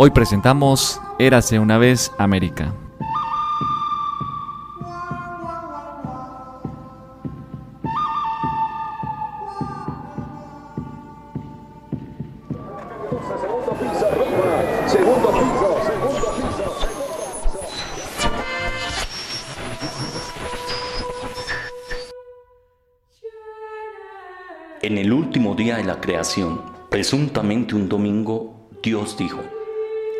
Hoy presentamos Érase una vez América. En el último día de la creación, presuntamente un domingo, Dios dijo,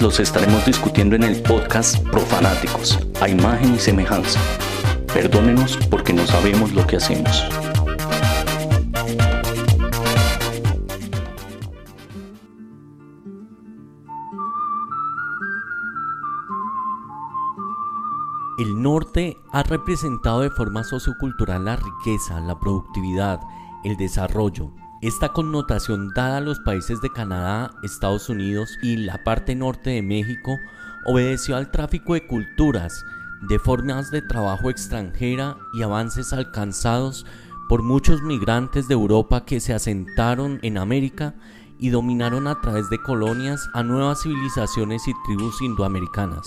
Los estaremos discutiendo en el podcast Profanáticos, a imagen y semejanza. Perdónenos porque no sabemos lo que hacemos. El norte ha representado de forma sociocultural la riqueza, la productividad, el desarrollo, esta connotación dada a los países de Canadá, Estados Unidos y la parte norte de México obedeció al tráfico de culturas, de formas de trabajo extranjera y avances alcanzados por muchos migrantes de Europa que se asentaron en América y dominaron a través de colonias a nuevas civilizaciones y tribus indoamericanas.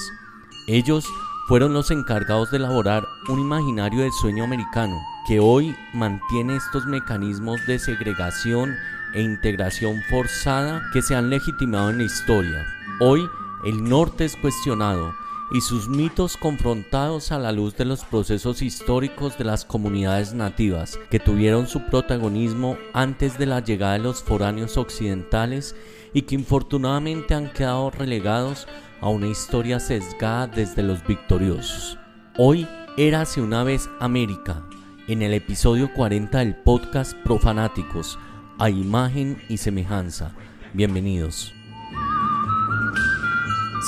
Ellos fueron los encargados de elaborar un imaginario del sueño americano que hoy mantiene estos mecanismos de segregación e integración forzada que se han legitimado en la historia. Hoy el norte es cuestionado y sus mitos confrontados a la luz de los procesos históricos de las comunidades nativas que tuvieron su protagonismo antes de la llegada de los foráneos occidentales y que infortunadamente han quedado relegados a una historia sesgada desde los victoriosos. Hoy érase una vez América, en el episodio 40 del podcast Profanáticos, a imagen y semejanza. Bienvenidos.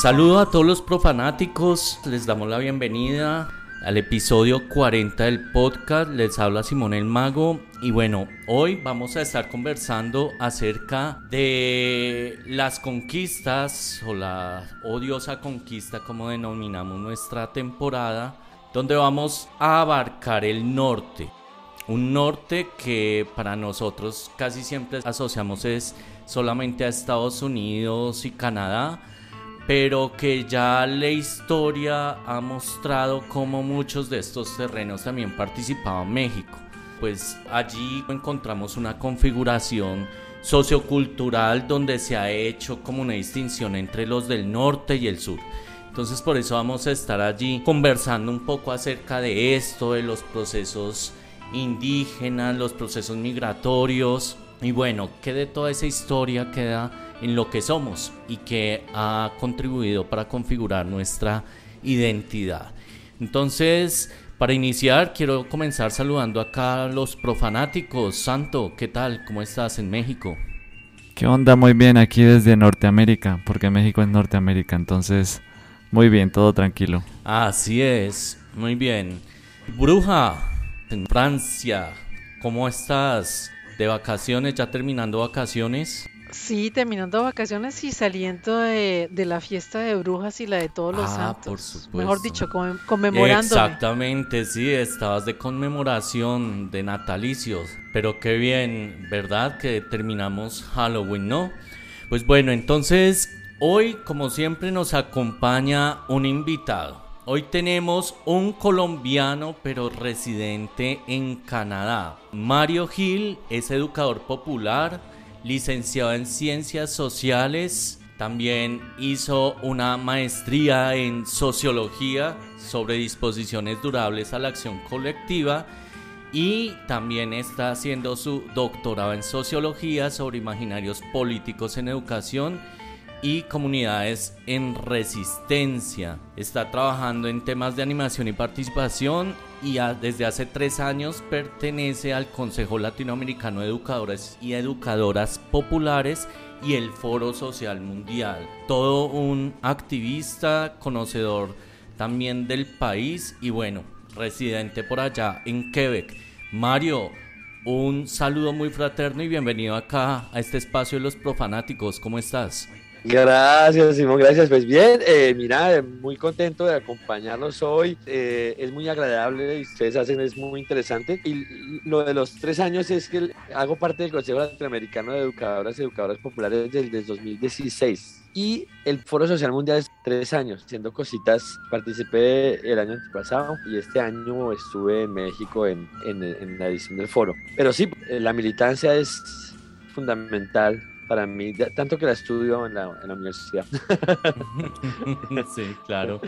Saludo a todos los profanáticos, les damos la bienvenida al episodio 40 del podcast. Les habla Simón el Mago y bueno, hoy vamos a estar conversando acerca de las conquistas o la odiosa conquista como denominamos nuestra temporada donde vamos a abarcar el norte. Un norte que para nosotros casi siempre asociamos es solamente a Estados Unidos y Canadá, pero que ya la historia ha mostrado cómo muchos de estos terrenos también participaban México. Pues allí encontramos una configuración sociocultural donde se ha hecho como una distinción entre los del norte y el sur. Entonces por eso vamos a estar allí conversando un poco acerca de esto, de los procesos indígenas, los procesos migratorios y bueno, que de toda esa historia queda en lo que somos y que ha contribuido para configurar nuestra identidad. Entonces, para iniciar, quiero comenzar saludando acá a los profanáticos. Santo, ¿qué tal? ¿Cómo estás en México? ¿Qué onda? Muy bien, aquí desde Norteamérica, porque México es Norteamérica, entonces muy bien, todo tranquilo. Así es, muy bien. Bruja, en Francia, ¿cómo estás? ¿De vacaciones? ¿Ya terminando vacaciones? Sí, terminando vacaciones y saliendo de, la fiesta de brujas y la de todos los ah, santos. Por supuesto. Mejor dicho, conmemorando. Exactamente, sí, estabas de conmemoración de natalicios. Pero qué bien, ¿verdad? Que terminamos Halloween, ¿no? Pues bueno, entonces Hoy, como siempre, nos acompaña un invitado. Hoy tenemos un colombiano pero residente en Canadá. Mario Gil es educador popular, licenciado en ciencias sociales, también hizo una maestría en sociología sobre disposiciones durables a la acción colectiva y también está haciendo su doctorado en sociología sobre imaginarios políticos en educación y comunidades en resistencia. Está trabajando en temas de animación y participación y desde hace tres años pertenece al Consejo Latinoamericano de Educadores y Educadoras Populares y el Foro Social Mundial. Todo un activista, conocedor también del país y bueno, residente por allá en Quebec. Mario, un saludo muy fraterno y bienvenido acá a este espacio de los profanáticos. ¿Cómo estás? Gracias, Simón, gracias. Pues bien, eh, mira, muy contento de acompañarnos hoy. Eh, es muy agradable y ustedes hacen, es muy interesante. Y lo de los tres años es que hago parte del Consejo Latinoamericano de Educadoras y Educadoras Populares desde el 2016. Y el Foro Social Mundial es tres años, haciendo cositas. Participé el año pasado y este año estuve en México en, en, en la edición del foro. Pero sí, la militancia es fundamental para mí, tanto que la estudio en la, universidad. sí, claro.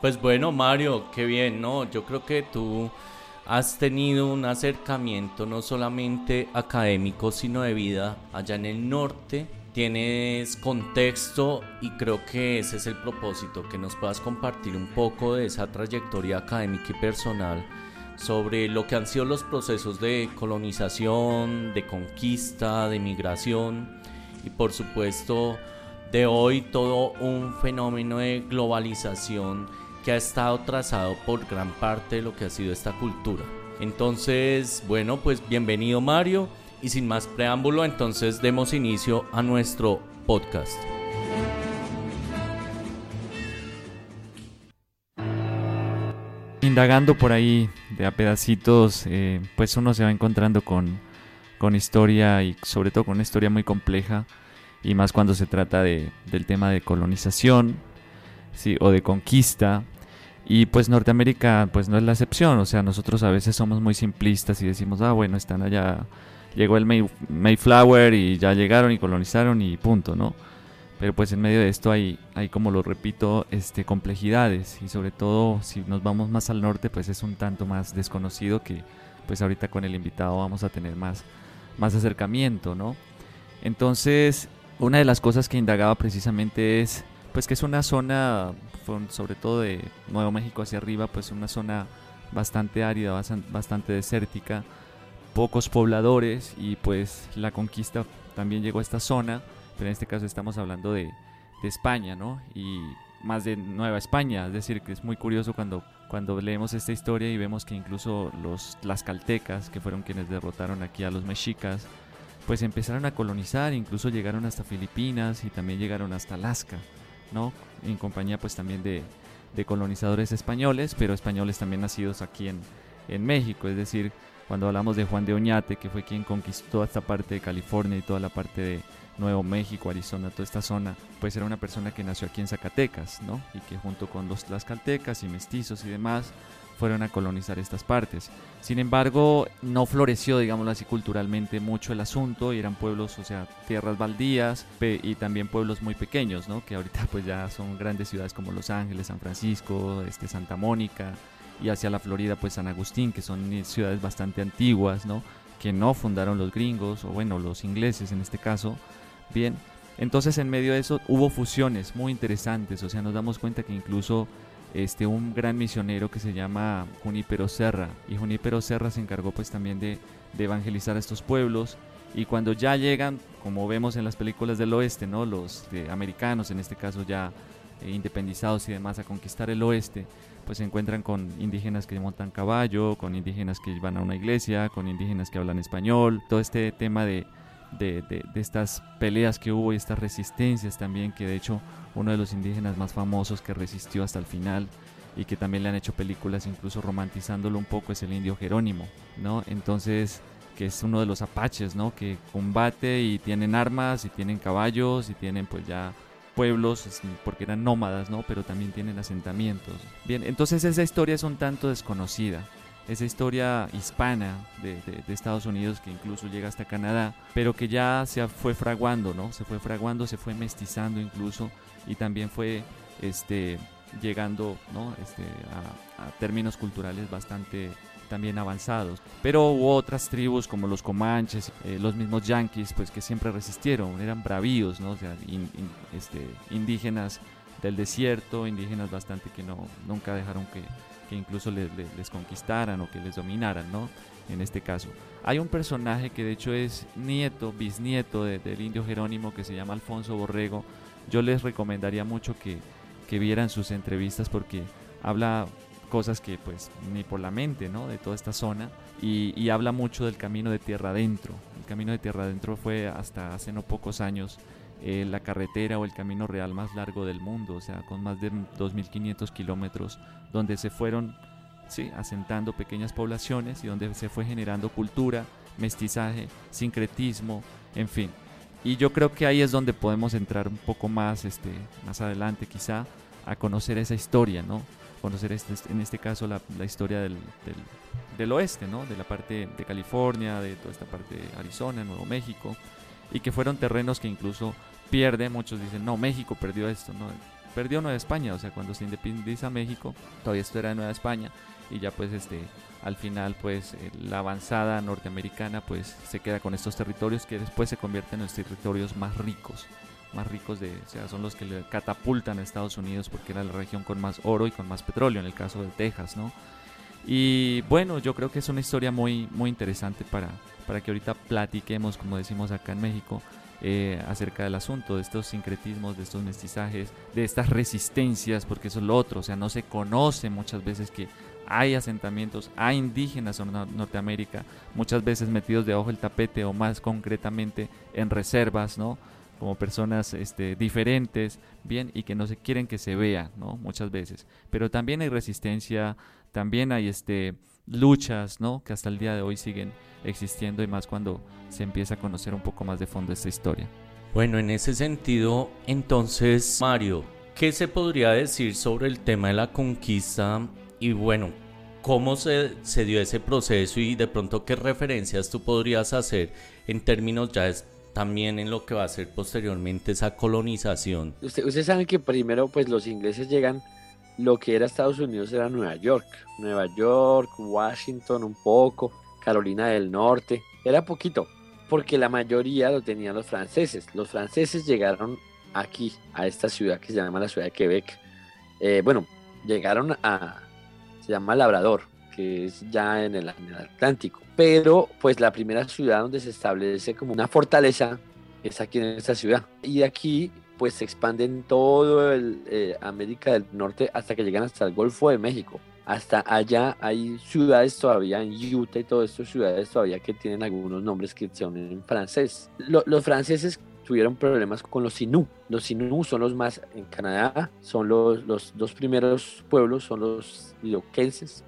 Pues bueno, Mario, qué bien, ¿no? Yo creo que tú has tenido un acercamiento no solamente académico, sino de vida allá en el norte. Tienes contexto y creo que ese es el propósito, que nos puedas compartir un poco de esa trayectoria académica y personal sobre lo que han sido los procesos de colonización, de conquista, de migración y por supuesto de hoy todo un fenómeno de globalización que ha estado trazado por gran parte de lo que ha sido esta cultura. Entonces, bueno, pues bienvenido Mario y sin más preámbulo, entonces demos inicio a nuestro podcast. Indagando por ahí de a pedacitos, eh, pues uno se va encontrando con con historia y sobre todo con una historia muy compleja y más cuando se trata de, del tema de colonización ¿sí? o de conquista. Y pues Norteamérica pues no es la excepción, o sea, nosotros a veces somos muy simplistas y decimos, ah, bueno, están allá, llegó el Mayflower y ya llegaron y colonizaron y punto, ¿no? Pero pues en medio de esto hay, hay como lo repito, este, complejidades y sobre todo si nos vamos más al norte pues es un tanto más desconocido que pues ahorita con el invitado vamos a tener más, más acercamiento, ¿no? Entonces, una de las cosas que indagaba precisamente es, pues que es una zona, sobre todo de Nuevo México hacia arriba, pues una zona bastante árida, bastante desértica, pocos pobladores y pues la conquista también llegó a esta zona, pero en este caso estamos hablando de, de España, ¿no? Y más de Nueva España, es decir, que es muy curioso cuando cuando leemos esta historia y vemos que incluso los las caltecas, que fueron quienes derrotaron aquí a los mexicas, pues empezaron a colonizar, incluso llegaron hasta Filipinas y también llegaron hasta Alaska, ¿no? En compañía pues también de, de colonizadores españoles, pero españoles también nacidos aquí en, en México, es decir, cuando hablamos de Juan de Oñate, que fue quien conquistó esta parte de California y toda la parte de, Nuevo México, Arizona, toda esta zona, pues era una persona que nació aquí en Zacatecas, ¿no? Y que junto con los tlaxcaltecas y mestizos y demás fueron a colonizar estas partes. Sin embargo, no floreció, digámoslo así, culturalmente mucho el asunto y eran pueblos, o sea, tierras baldías y también pueblos muy pequeños, ¿no? Que ahorita pues ya son grandes ciudades como Los Ángeles, San Francisco, este, Santa Mónica y hacia la Florida pues San Agustín, que son ciudades bastante antiguas, ¿no? Que no fundaron los gringos o bueno, los ingleses en este caso, Bien, entonces en medio de eso hubo fusiones muy interesantes, o sea, nos damos cuenta que incluso este, un gran misionero que se llama Junípero Serra, y Junípero Serra se encargó pues también de, evangelizar a estos pueblos, y cuando ya llegan, como vemos en las películas del oeste, ¿no? los americanos en este caso ya eh, independizados y demás a conquistar el oeste, pues se encuentran con indígenas que montan caballo, con indígenas que van a una iglesia, con indígenas que hablan español, todo este tema de de, estas peleas que hubo y estas resistencias también, que de hecho uno de los indígenas más famosos que resistió hasta el final y que también le han hecho películas incluso romantizándolo un poco es el indio Jerónimo, ¿no? Entonces, que es uno de los apaches, ¿no? Que combate y tienen armas y tienen caballos y tienen pues ya pueblos porque eran nómadas, ¿no? Pero también tienen asentamientos. Bien, entonces esa historia es un tanto desconocida esa historia hispana de, Estados Unidos que incluso llega hasta Canadá, pero que ya se fue fraguando, ¿no? Se fue fraguando, se fue mestizando incluso y también fue este, llegando ¿no? este, a, términos culturales bastante también avanzados. Pero hubo otras tribus como los comanches, eh, los mismos yanquis, pues que siempre resistieron, eran bravíos, ¿no? O este, indígenas del desierto, indígenas bastante que no, nunca dejaron que, incluso les, les, conquistaran o que les dominaran, ¿no? En este caso. Hay un personaje que de hecho es nieto, bisnieto del indio Jerónimo que se llama Alfonso Borrego. Yo les recomendaría mucho que, que vieran sus entrevistas porque habla cosas que pues ni por la mente, ¿no? De toda esta zona y, habla mucho del camino de tierra adentro. El camino de tierra adentro fue hasta hace no pocos años eh, la carretera o el camino real más largo del mundo, o sea, con más de 2.500 kilómetros, donde se fueron ¿sí? asentando pequeñas poblaciones y donde se fue generando cultura, mestizaje, sincretismo, en fin. Y yo creo que ahí es donde podemos entrar un poco más, este, más adelante quizá, a conocer esa historia, ¿no? Conocer este, en este caso la, historia del, del, oeste, ¿no? De la parte de California, de toda esta parte de Arizona, Nuevo México, y que fueron terrenos que incluso pierde, muchos dicen, no, México perdió esto, ¿no? Perdió Nueva España, o sea, cuando se independiza México, todavía esto era Nueva España, y ya pues este al final pues eh, la avanzada norteamericana pues se queda con estos territorios que después se convierten en los territorios más ricos más ricos de o sea son los que le catapultan a Estados Unidos porque era la región con más oro y con más petróleo en el caso de Texas no y bueno yo creo que es una historia muy muy interesante para para que ahorita platiquemos como decimos acá en México eh, acerca del asunto, de estos sincretismos, de estos mestizajes, de estas resistencias, porque eso es lo otro, o sea, no se conoce muchas veces que hay asentamientos, hay indígenas en Norteamérica, muchas veces metidos debajo del tapete o más concretamente en reservas, ¿no? Como personas este, diferentes, bien, y que no se quieren que se vea, ¿no? Muchas veces. Pero también hay resistencia, también hay este, luchas, ¿no? Que hasta el día de hoy siguen existiendo y más cuando se empieza a conocer un poco más de fondo esta historia. Bueno, en ese sentido, entonces, Mario, ¿qué se podría decir sobre el tema de la conquista y bueno, ¿cómo se, se, dio ese proceso y de pronto qué referencias tú podrías hacer en términos ya también en lo que va a ser posteriormente esa colonización? Usted, ustedes saben que primero pues los ingleses llegan, lo que era Estados Unidos era Nueva York, Nueva York, Washington un poco, Carolina del Norte, era poquito, porque la mayoría lo tenían los franceses. Los franceses llegaron aquí, a esta ciudad que se llama la ciudad de Quebec. Eh, bueno, llegaron a, se llama Labrador, que es ya en el, Atlántico. Pero pues la primera ciudad donde se establece como una fortaleza es aquí en esta ciudad. Y de aquí pues se expanden todo el, eh, América del Norte hasta que llegan hasta el Golfo de México. Hasta allá hay ciudades todavía en Utah y todas estas ciudades todavía que tienen algunos nombres que son en francés. los franceses tuvieron problemas con los Sinú. Los Sinú son los más en Canadá, son los, los dos primeros pueblos, son los iroquenses.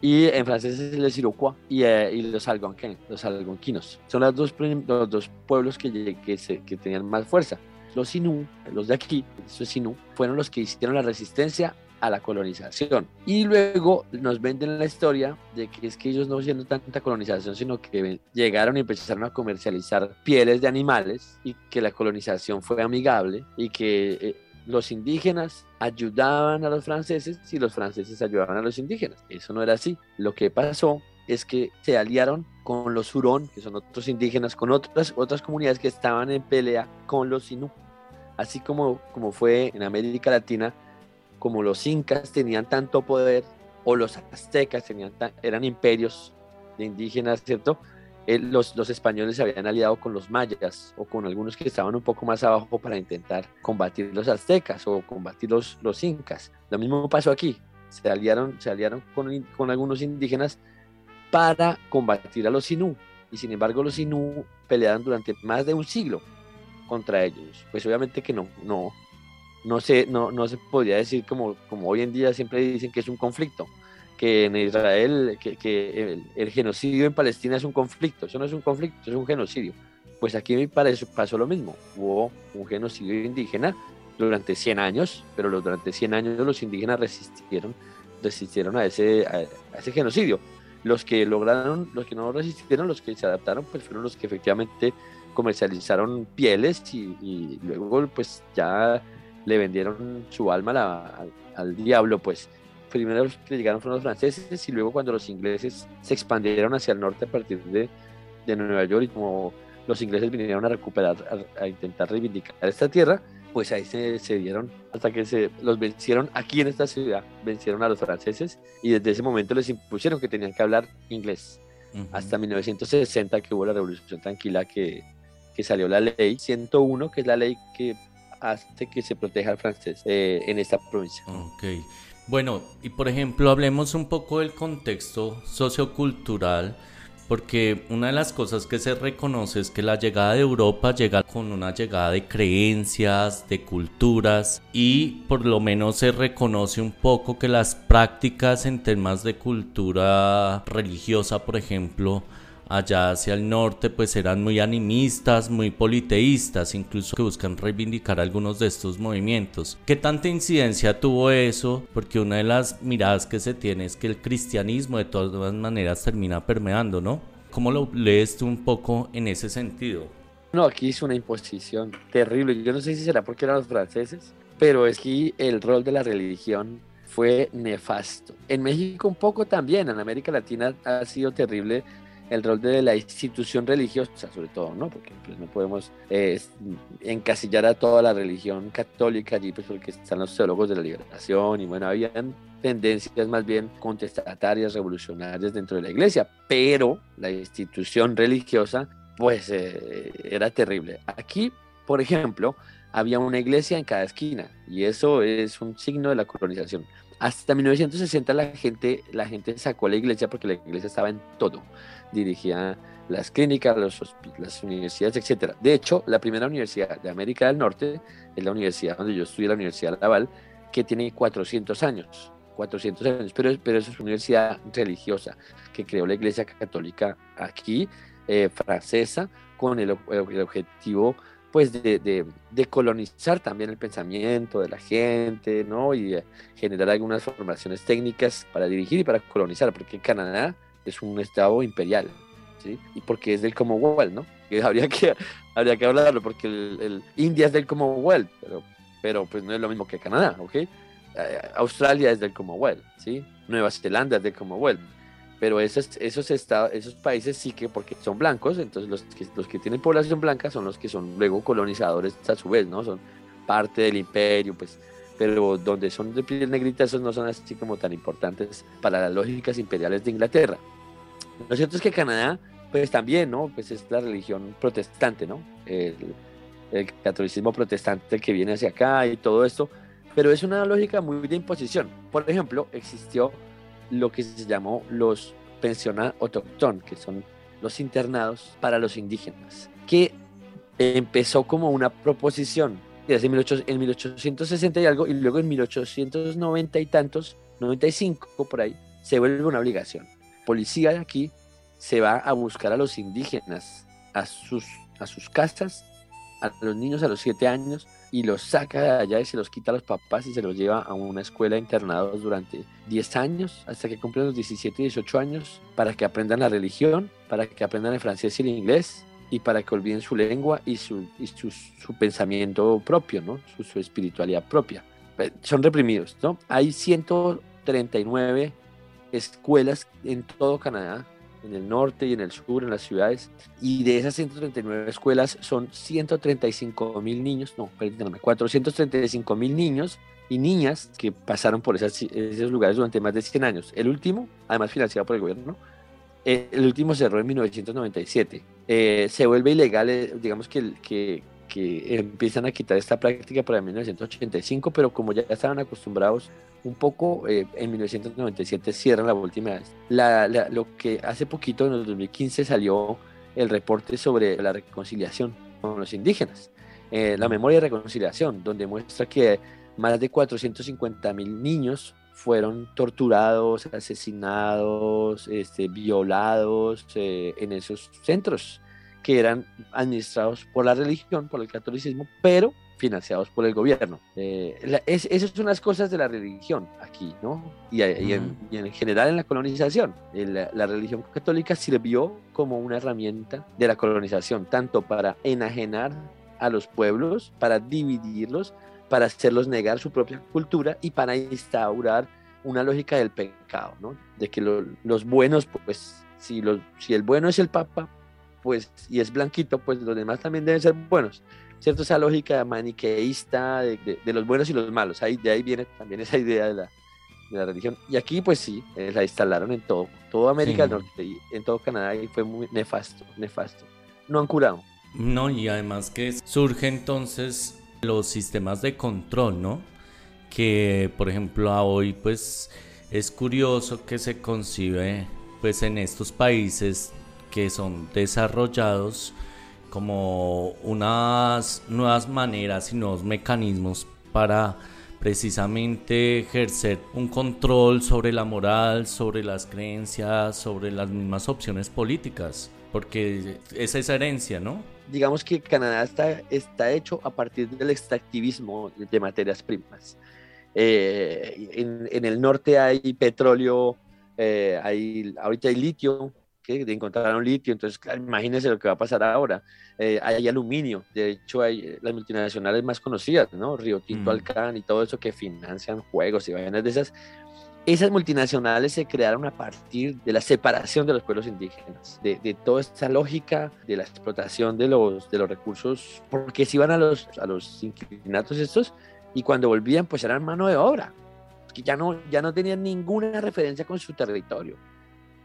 Y en francés es les Iroquois y, eh, y los, algonquines, los algonquinos. Son los dos, los dos pueblos que, que, que tenían más fuerza. Los Sinú, los de aquí, esos Sinú, fueron los que hicieron la resistencia a la colonización. Y luego nos venden la historia de que es que ellos no hicieron tanta colonización, sino que llegaron y empezaron a comercializar pieles de animales y que la colonización fue amigable y que eh, los indígenas ayudaban a los franceses y los franceses ayudaban a los indígenas. Eso no era así. Lo que pasó es que se aliaron con los Hurón, que son otros indígenas, con otras, otras comunidades que estaban en pelea con los Inú. Así como, como fue en América Latina como los incas tenían tanto poder o los aztecas tenían eran imperios de indígenas, ¿cierto? Eh, los, los, españoles se habían aliado con los mayas o con algunos que estaban un poco más abajo para intentar combatir los aztecas o combatir los, los incas. Lo mismo pasó aquí. Se aliaron, se aliaron con, con algunos indígenas para combatir a los Inú. Y sin embargo los Inú pelearon durante más de un siglo contra ellos. Pues obviamente que no, no, no se, no, no se podría decir como, como hoy en día siempre dicen que es un conflicto, que en Israel, que, el, genocidio en Palestina es un conflicto, eso no es un conflicto, es un genocidio. Pues aquí pasó lo mismo, hubo un genocidio indígena durante 100 años, pero durante 100 años los indígenas resistieron, resistieron a ese, a, ese genocidio. Los que lograron, los que no resistieron, los que se adaptaron, pues fueron los que efectivamente comercializaron pieles y, luego pues ya le vendieron su alma al, diablo, pues. primero los que llegaron fueron los franceses y luego cuando los ingleses se expandieron hacia el norte a partir de, de Nueva York y como los ingleses vinieron a recuperar, a, intentar reivindicar esta tierra, pues ahí se, se, dieron hasta que se los vencieron aquí en esta ciudad, vencieron a los franceses y desde ese momento les impusieron que tenían que hablar inglés. Hasta 1960 que hubo la Revolución Tranquila que, que salió la ley 101, que es la ley que hace que se proteja al francés eh, en esta provincia. Ok. Bueno, y por ejemplo, hablemos un poco del contexto sociocultural porque una de las cosas que se reconoce es que la llegada de Europa llega con una llegada de creencias, de culturas y por lo menos se reconoce un poco que las prácticas en temas de cultura religiosa, por ejemplo, allá hacia el norte pues eran muy animistas, muy politeístas, incluso que buscan reivindicar algunos de estos movimientos. ¿Qué tanta incidencia tuvo eso? Porque una de las miradas que se tiene es que el cristianismo de todas maneras termina permeando, ¿no? ¿Cómo lo lees tú un poco en ese sentido? No, aquí es una imposición terrible. Yo no sé si será porque eran los franceses, pero es que el rol de la religión fue nefasto. En México un poco también, en América Latina ha sido terrible el rol de la institución religiosa, sobre todo, ¿no? Porque pues, no podemos eh, encasillar a toda la religión católica allí, pues porque están los teólogos de la liberación y bueno, habían tendencias más bien contestatarias, revolucionarias dentro de la iglesia, pero la institución religiosa, pues eh, era terrible. Aquí, por ejemplo, había una iglesia en cada esquina y eso es un signo de la colonización. Hasta 1960 la gente, la gente sacó la iglesia porque la iglesia estaba en todo dirigía las clínicas, las universidades, etc. De hecho, la primera universidad de América del Norte es la universidad donde yo estudié, la Universidad Laval, que tiene 400 años. 400 años, pero, pero es una universidad religiosa que creó la Iglesia Católica aquí, eh, francesa, con el, objetivo pues de, de, colonizar también el pensamiento de la gente, ¿no? Y eh, generar algunas formaciones técnicas para dirigir y para colonizar, porque Canadá es un estado imperial, ¿sí? Y porque es del Commonwealth, ¿no? Que habría que, habría que hablarlo, porque el, India es del Commonwealth, pero, pero pues no es lo mismo que Canadá, ¿ok? Eh, Australia es del Commonwealth, ¿sí? Nueva Zelanda es del Commonwealth. Pero esos, esos, estados, esos países sí que, porque son blancos, entonces los que, los que tienen población blanca son los que son luego colonizadores a su vez, ¿no? Son parte del imperio, pues pero donde son de piel negrita, esos no son así como tan importantes para las lógicas imperiales de Inglaterra. Lo cierto es que Canadá, pues también, ¿no? Pues es la religión protestante, ¿no? El, catolicismo protestante que viene hacia acá y todo esto, pero es una lógica muy de imposición. Por ejemplo, existió lo que se llamó los pensionados autóctonos, que son los internados para los indígenas, que empezó como una proposición en 1860 y algo, y luego en 1890 y tantos, 95 por ahí, se vuelve una obligación. Policía de aquí se va a buscar a los indígenas a sus, a sus casas, a los niños a los 7 años, y los saca de allá y se los quita a los papás y se los lleva a una escuela internados durante 10 años, hasta que cumplen los 17 y 18 años, para que aprendan la religión, para que aprendan el francés y el inglés, y para que olviden su lengua y su, su, pensamiento propio, ¿no? Su, su, espiritualidad propia. Eh, son reprimidos, ¿no? Hay 139 escuelas en todo Canadá, en el norte y en el sur, en las ciudades, y de esas 139 escuelas son 135 mil niños, no, perdóname, 435 mil niños y niñas que pasaron por esas, esos lugares durante más de 100 años. El último, además financiado por el gobierno, eh, el último cerró en 1997. Eh, se vuelve ilegal, eh, digamos que, que, que empiezan a quitar esta práctica para 1985, pero como ya estaban acostumbrados un poco, eh, en 1997 cierran la última vez. La, lo que hace poquito, en el 2015, salió el reporte sobre la reconciliación con los indígenas, eh, la memoria de reconciliación, donde muestra que más de 450 mil niños fueron torturados, asesinados, este, violados eh, en esos centros que eran administrados por la religión, por el catolicismo, pero financiados por el gobierno. Eh, esas son las cosas de la religión aquí, ¿no? Y, en, general en la colonización. la, religión católica sirvió como una herramienta de la colonización, tanto para enajenar a los pueblos, para dividirlos, para hacerlos negar su propia cultura y para instaurar una lógica del pecado, ¿no? De que los buenos, pues, si, los, si el bueno es el Papa, pues, y es blanquito, pues los demás también deben ser buenos. ¿Cierto? Esa lógica maniqueísta de, de, los buenos y los malos. Ahí, de ahí viene también esa idea de la, de la religión. Y aquí, pues sí, eh, la instalaron en todo, toda América del Norte y en todo Canadá y fue muy nefasto, nefasto. No han curado. No, y además que surge entonces los sistemas de control, ¿no? Que, por ejemplo, a hoy, pues es curioso que se concibe, pues en estos países que son desarrollados como unas nuevas maneras y nuevos mecanismos para precisamente ejercer un control sobre la moral, sobre las creencias, sobre las mismas opciones políticas, porque es esa herencia, ¿no? Digamos que Canadá está, está hecho a partir del extractivismo de materias primas. Eh, en, el norte hay petróleo, eh, hay, ahorita hay litio, que encontraron litio, entonces imagínense lo que va a pasar ahora. Eh, hay aluminio, de hecho hay eh, las multinacionales más conocidas, ¿no? Río Tinto, mm. Alcán y todo eso que financian juegos y vainas de esas. Esas multinacionales se crearon a partir de la separación de los pueblos indígenas, de, de toda esta lógica de la explotación de los, de los recursos, porque se iban a los, a los inquilinatos estos y cuando volvían pues eran mano de obra, que ya no, ya no tenían ninguna referencia con su territorio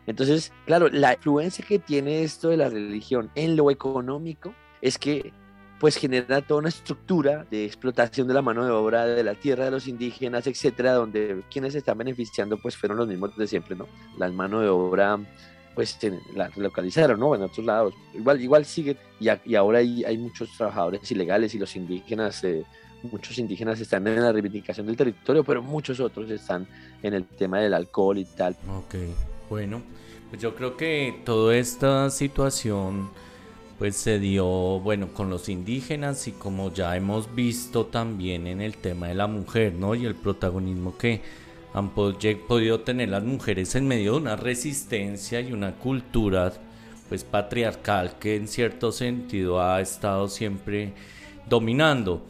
entonces, claro, la influencia que tiene esto de la religión en lo económico es que pues genera toda una estructura de explotación de la mano de obra de la tierra de los indígenas, etcétera, donde quienes están beneficiando pues fueron los mismos de siempre, ¿no? La mano de obra pues la localizaron, ¿no? En otros lados. Igual, igual sigue, y, ahora hay, muchos trabajadores ilegales y los indígenas, eh, muchos indígenas están en la reivindicación del territorio, pero muchos otros están en el tema del alcohol y tal. Ok. Bueno, pues yo creo que toda esta situación pues se dio, bueno, con los indígenas y como ya hemos visto también en el tema de la mujer, ¿no? Y el protagonismo que han podido tener las mujeres en medio de una resistencia y una cultura pues patriarcal que en cierto sentido ha estado siempre dominando.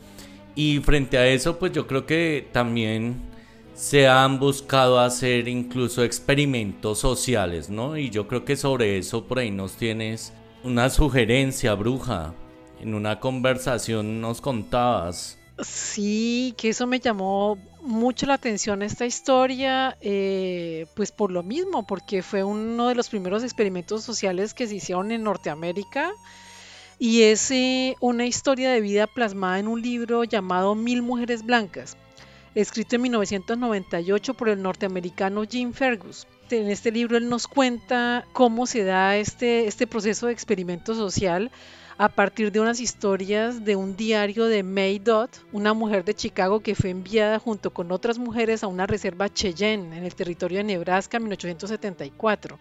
Y frente a eso, pues yo creo que también se han buscado hacer incluso experimentos sociales, ¿no? Y yo creo que sobre eso por ahí nos tienes una sugerencia, bruja. En una conversación nos contabas. Sí, que eso me llamó mucho la atención esta historia, eh, pues por lo mismo, porque fue uno de los primeros experimentos sociales que se hicieron en Norteamérica y es eh, una historia de vida plasmada en un libro llamado Mil Mujeres Blancas escrito en 1998 por el norteamericano Jim Fergus. En este libro él nos cuenta cómo se da este, este proceso de experimento social a partir de unas historias de un diario de May Dodd, una mujer de Chicago que fue enviada junto con otras mujeres a una reserva Cheyenne en el territorio de Nebraska en 1874,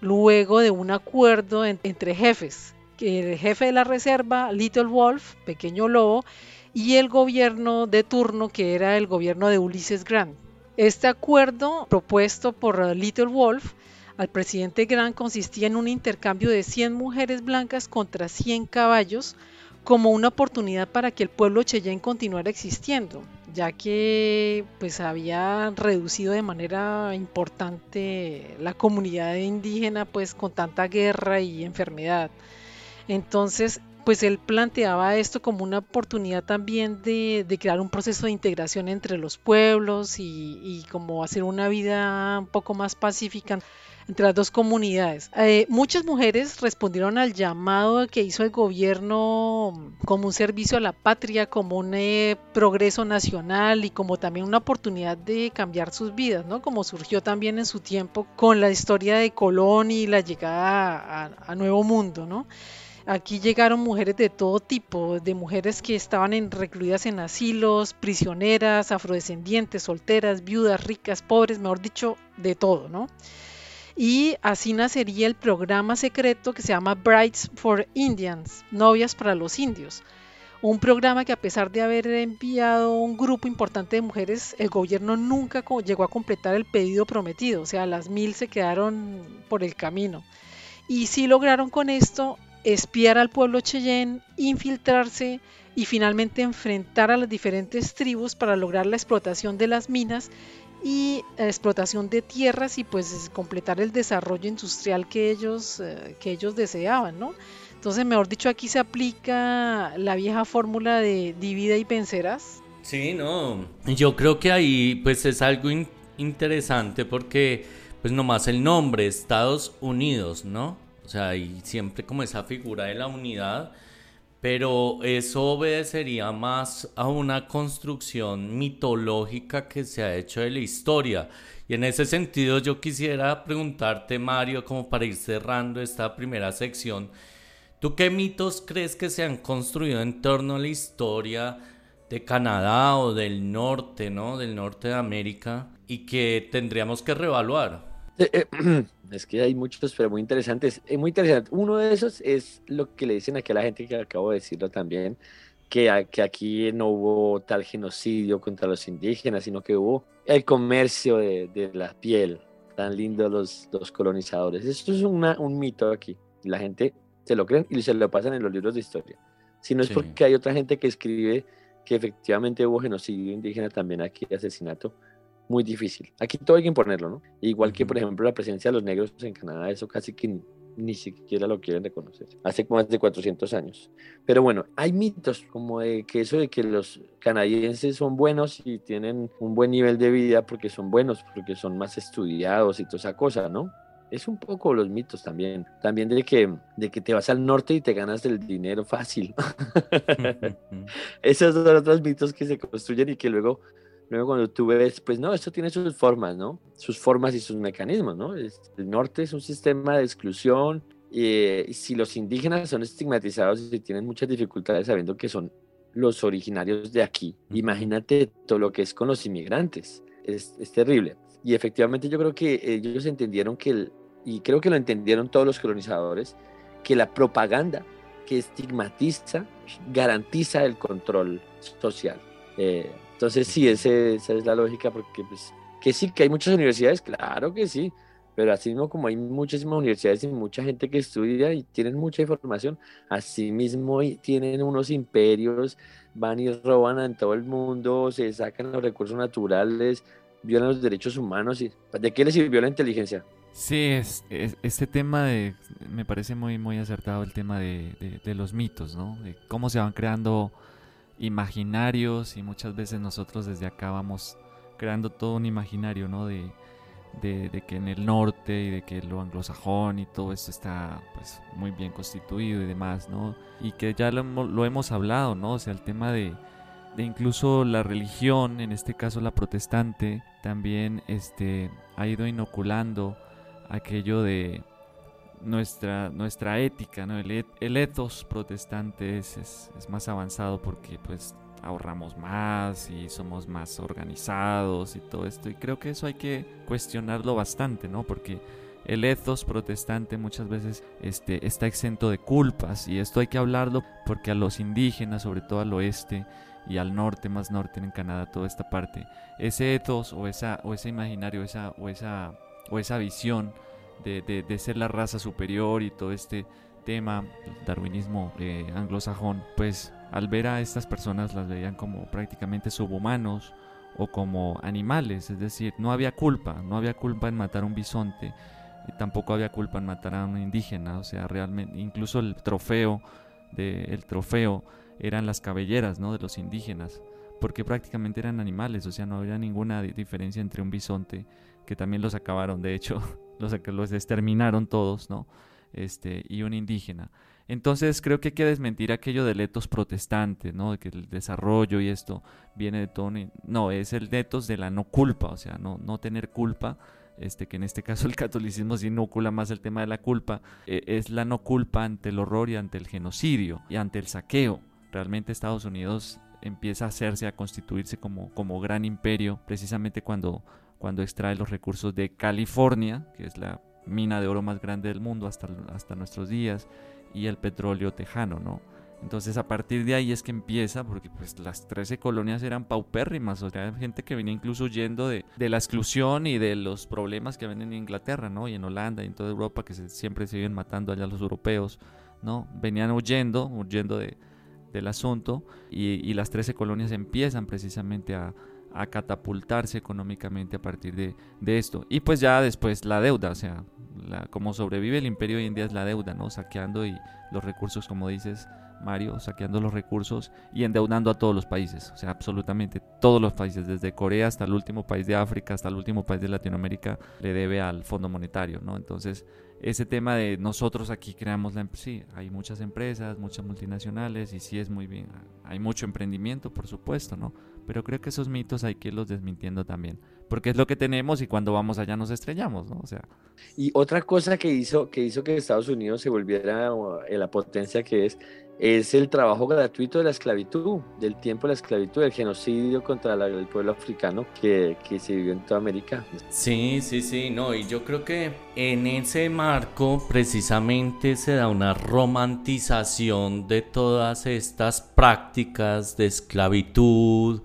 luego de un acuerdo entre jefes, el jefe de la reserva, Little Wolf, pequeño lobo, y el gobierno de turno que era el gobierno de Ulysses Grant. Este acuerdo propuesto por Little Wolf al presidente Grant consistía en un intercambio de 100 mujeres blancas contra 100 caballos como una oportunidad para que el pueblo Cheyenne continuara existiendo, ya que pues había reducido de manera importante la comunidad indígena pues con tanta guerra y enfermedad. Entonces pues él planteaba esto como una oportunidad también de, crear un proceso de integración entre los pueblos y, como hacer una vida un poco más pacífica entre las dos comunidades. Eh, muchas mujeres respondieron al llamado que hizo el gobierno como un servicio a la patria, como un eh, progreso nacional y como también una oportunidad de cambiar sus vidas, ¿no? Como surgió también en su tiempo con la historia de Colón y la llegada a, Nuevo Mundo, ¿no? Aquí llegaron mujeres de todo tipo, de mujeres que estaban en, recluidas en asilos, prisioneras, afrodescendientes, solteras, viudas, ricas, pobres, mejor dicho, de todo, ¿no? Y así nacería el programa secreto que se llama Brides for Indians, novias para los indios. Un programa que a pesar de haber enviado un grupo importante de mujeres, el gobierno nunca llegó a completar el pedido prometido, o sea, las mil se quedaron por el camino. Y sí lograron con esto espiar al pueblo Cheyenne, infiltrarse y finalmente enfrentar a las diferentes tribus para lograr la explotación de las minas y explotación de tierras y pues completar el desarrollo industrial que ellos, eh, que ellos deseaban, ¿no? Entonces, mejor dicho, aquí se aplica la vieja fórmula de divida y vencerás. Sí, no, yo creo que ahí pues es algo interesante porque pues nomás el nombre, Estados Unidos, ¿no? O sea, y siempre como esa figura de la unidad, pero eso obedecería más a una construcción mitológica que se ha hecho de la historia. Y en ese sentido yo quisiera preguntarte, Mario, como para ir cerrando esta primera sección, ¿tú qué mitos crees que se han construido en torno a la historia de Canadá o del norte, ¿no? Del norte de América y que tendríamos que reevaluar? Eh, eh, es que hay muchos, pero muy interesantes. Es muy interesante. Uno de esos es lo que le dicen aquí a la gente que acabo de decirlo también, que, que aquí no hubo tal genocidio contra los indígenas, sino que hubo el comercio de, de la piel, tan lindo los, los colonizadores. Esto es una, un mito aquí. La gente se lo creen y se lo pasan en los libros de historia. Si no es porque hay otra gente que escribe que efectivamente hubo genocidio indígena también aquí, asesinato, muy difícil. Aquí todo hay que imponerlo, ¿no? Igual que, por ejemplo, la presencia de los negros en Canadá, eso casi que ni, siquiera lo quieren reconocer. Hace más de 400 años. Pero bueno, hay mitos como de que eso de que los canadienses son buenos y tienen un buen nivel de vida porque son buenos, porque son más estudiados y toda esa cosa, ¿no? Es un poco los mitos también. También de que, de que te vas al norte y te ganas el dinero fácil. Esos son otros mitos que se construyen y que luego Luego cuando tú ves, pues no, esto tiene sus formas, ¿no? Sus formas y sus mecanismos, ¿no? El norte es un sistema de exclusión y si los indígenas son estigmatizados y tienen muchas dificultades sabiendo que son los originarios de aquí, imagínate todo lo que es con los inmigrantes. Es, es terrible. Y efectivamente yo creo que ellos entendieron que, el, y creo que lo entendieron todos los colonizadores, que la propaganda que estigmatiza garantiza el control social. Eh, entonces sí, ese, esa es la lógica, porque pues, que sí, que hay muchas universidades, claro que sí, pero así mismo como hay muchísimas universidades y mucha gente que estudia y tienen mucha información, así mismo tienen unos imperios, van y roban en todo el mundo, se sacan los recursos naturales, violan los derechos humanos. Y, ¿De qué les sirvió la inteligencia? Sí, es, este tema de, me parece muy, muy acertado el tema de, de, de los mitos, ¿no? De cómo se van creando imaginarios y muchas veces nosotros desde acá vamos creando todo un imaginario, ¿no? De, que en el norte y de que lo anglosajón y todo esto está pues muy bien constituido y demás, ¿no? Y que ya lo, lo hemos hablado, ¿no? O sea, el tema de, de, incluso la religión, en este caso la protestante, también este, ha ido inoculando aquello de nuestra, nuestra ética, ¿no? el, el ethos protestante es, es, más avanzado porque pues ahorramos más y somos más organizados y todo esto. Y creo que eso hay que cuestionarlo bastante, ¿no? Porque el ethos protestante muchas veces este, está exento de culpas y esto hay que hablarlo porque a los indígenas, sobre todo al oeste y al norte, más norte en Canadá, toda esta parte, ese ethos o, esa, o ese imaginario esa, o, esa, o esa visión de, ser la raza superior y todo este tema, darwinismo eh, anglosajón, pues al ver a estas personas las veían como prácticamente subhumanos o como animales, es decir, no había culpa, no había culpa en matar a un bisonte y tampoco había culpa en matar a un indígena, o sea, realmente incluso el trofeo de el trofeo eran las cabelleras, ¿no? de los indígenas, porque prácticamente eran animales, o sea, no había ninguna diferencia entre un bisonte que también los acabaron, de hecho, los, los exterminaron todos, ¿no? Este, y un indígena. Entonces creo que hay que desmentir aquello del etos protestante, ¿no? De que el desarrollo y esto viene de todo... No, es el etos de la no culpa, o sea, no, no tener culpa, este, que en este caso el catolicismo se inocula más el tema de la culpa, e, es la no culpa ante el horror y ante el genocidio y ante el saqueo. Realmente Estados Unidos empieza a hacerse, a constituirse como, como gran imperio, precisamente cuando cuando extrae los recursos de California, que es la mina de oro más grande del mundo hasta, hasta nuestros días, y el petróleo tejano, ¿no? Entonces a partir de ahí es que empieza, porque pues las 13 colonias eran paupérrimas, o sea, gente que venía incluso huyendo de, de la exclusión y de los problemas que ven en Inglaterra, ¿no? Y en Holanda y en toda Europa, que siempre se vienen matando allá los europeos, ¿no? Venían huyendo, huyendo de, del asunto, y, y las 13 colonias empiezan precisamente a, a catapultarse económicamente a partir de, de, esto. Y pues ya después la deuda, o sea, la, como sobrevive el imperio hoy en día es la deuda, ¿no? Saqueando y los recursos, como dices, Mario, saqueando los recursos y endeudando a todos los países, o sea, absolutamente todos los países, desde Corea hasta el último país de África, hasta el último país de Latinoamérica, le debe al Fondo Monetario, ¿no? Entonces, ese tema de nosotros aquí creamos la sí, hay muchas empresas, muchas multinacionales y sí es muy bien, hay mucho emprendimiento, por supuesto, ¿no? Pero creo que esos mitos hay que irlos desmintiendo también, porque es lo que tenemos y cuando vamos allá nos estrellamos, ¿no? O sea. Y otra cosa que hizo que hizo que Estados Unidos se volviera la potencia que es es el trabajo gratuito de la esclavitud, del tiempo de la esclavitud, del genocidio contra el pueblo africano que, que, se vivió en toda América. Sí, sí, sí, no, y yo creo que en ese marco precisamente se da una romantización de todas estas prácticas de esclavitud,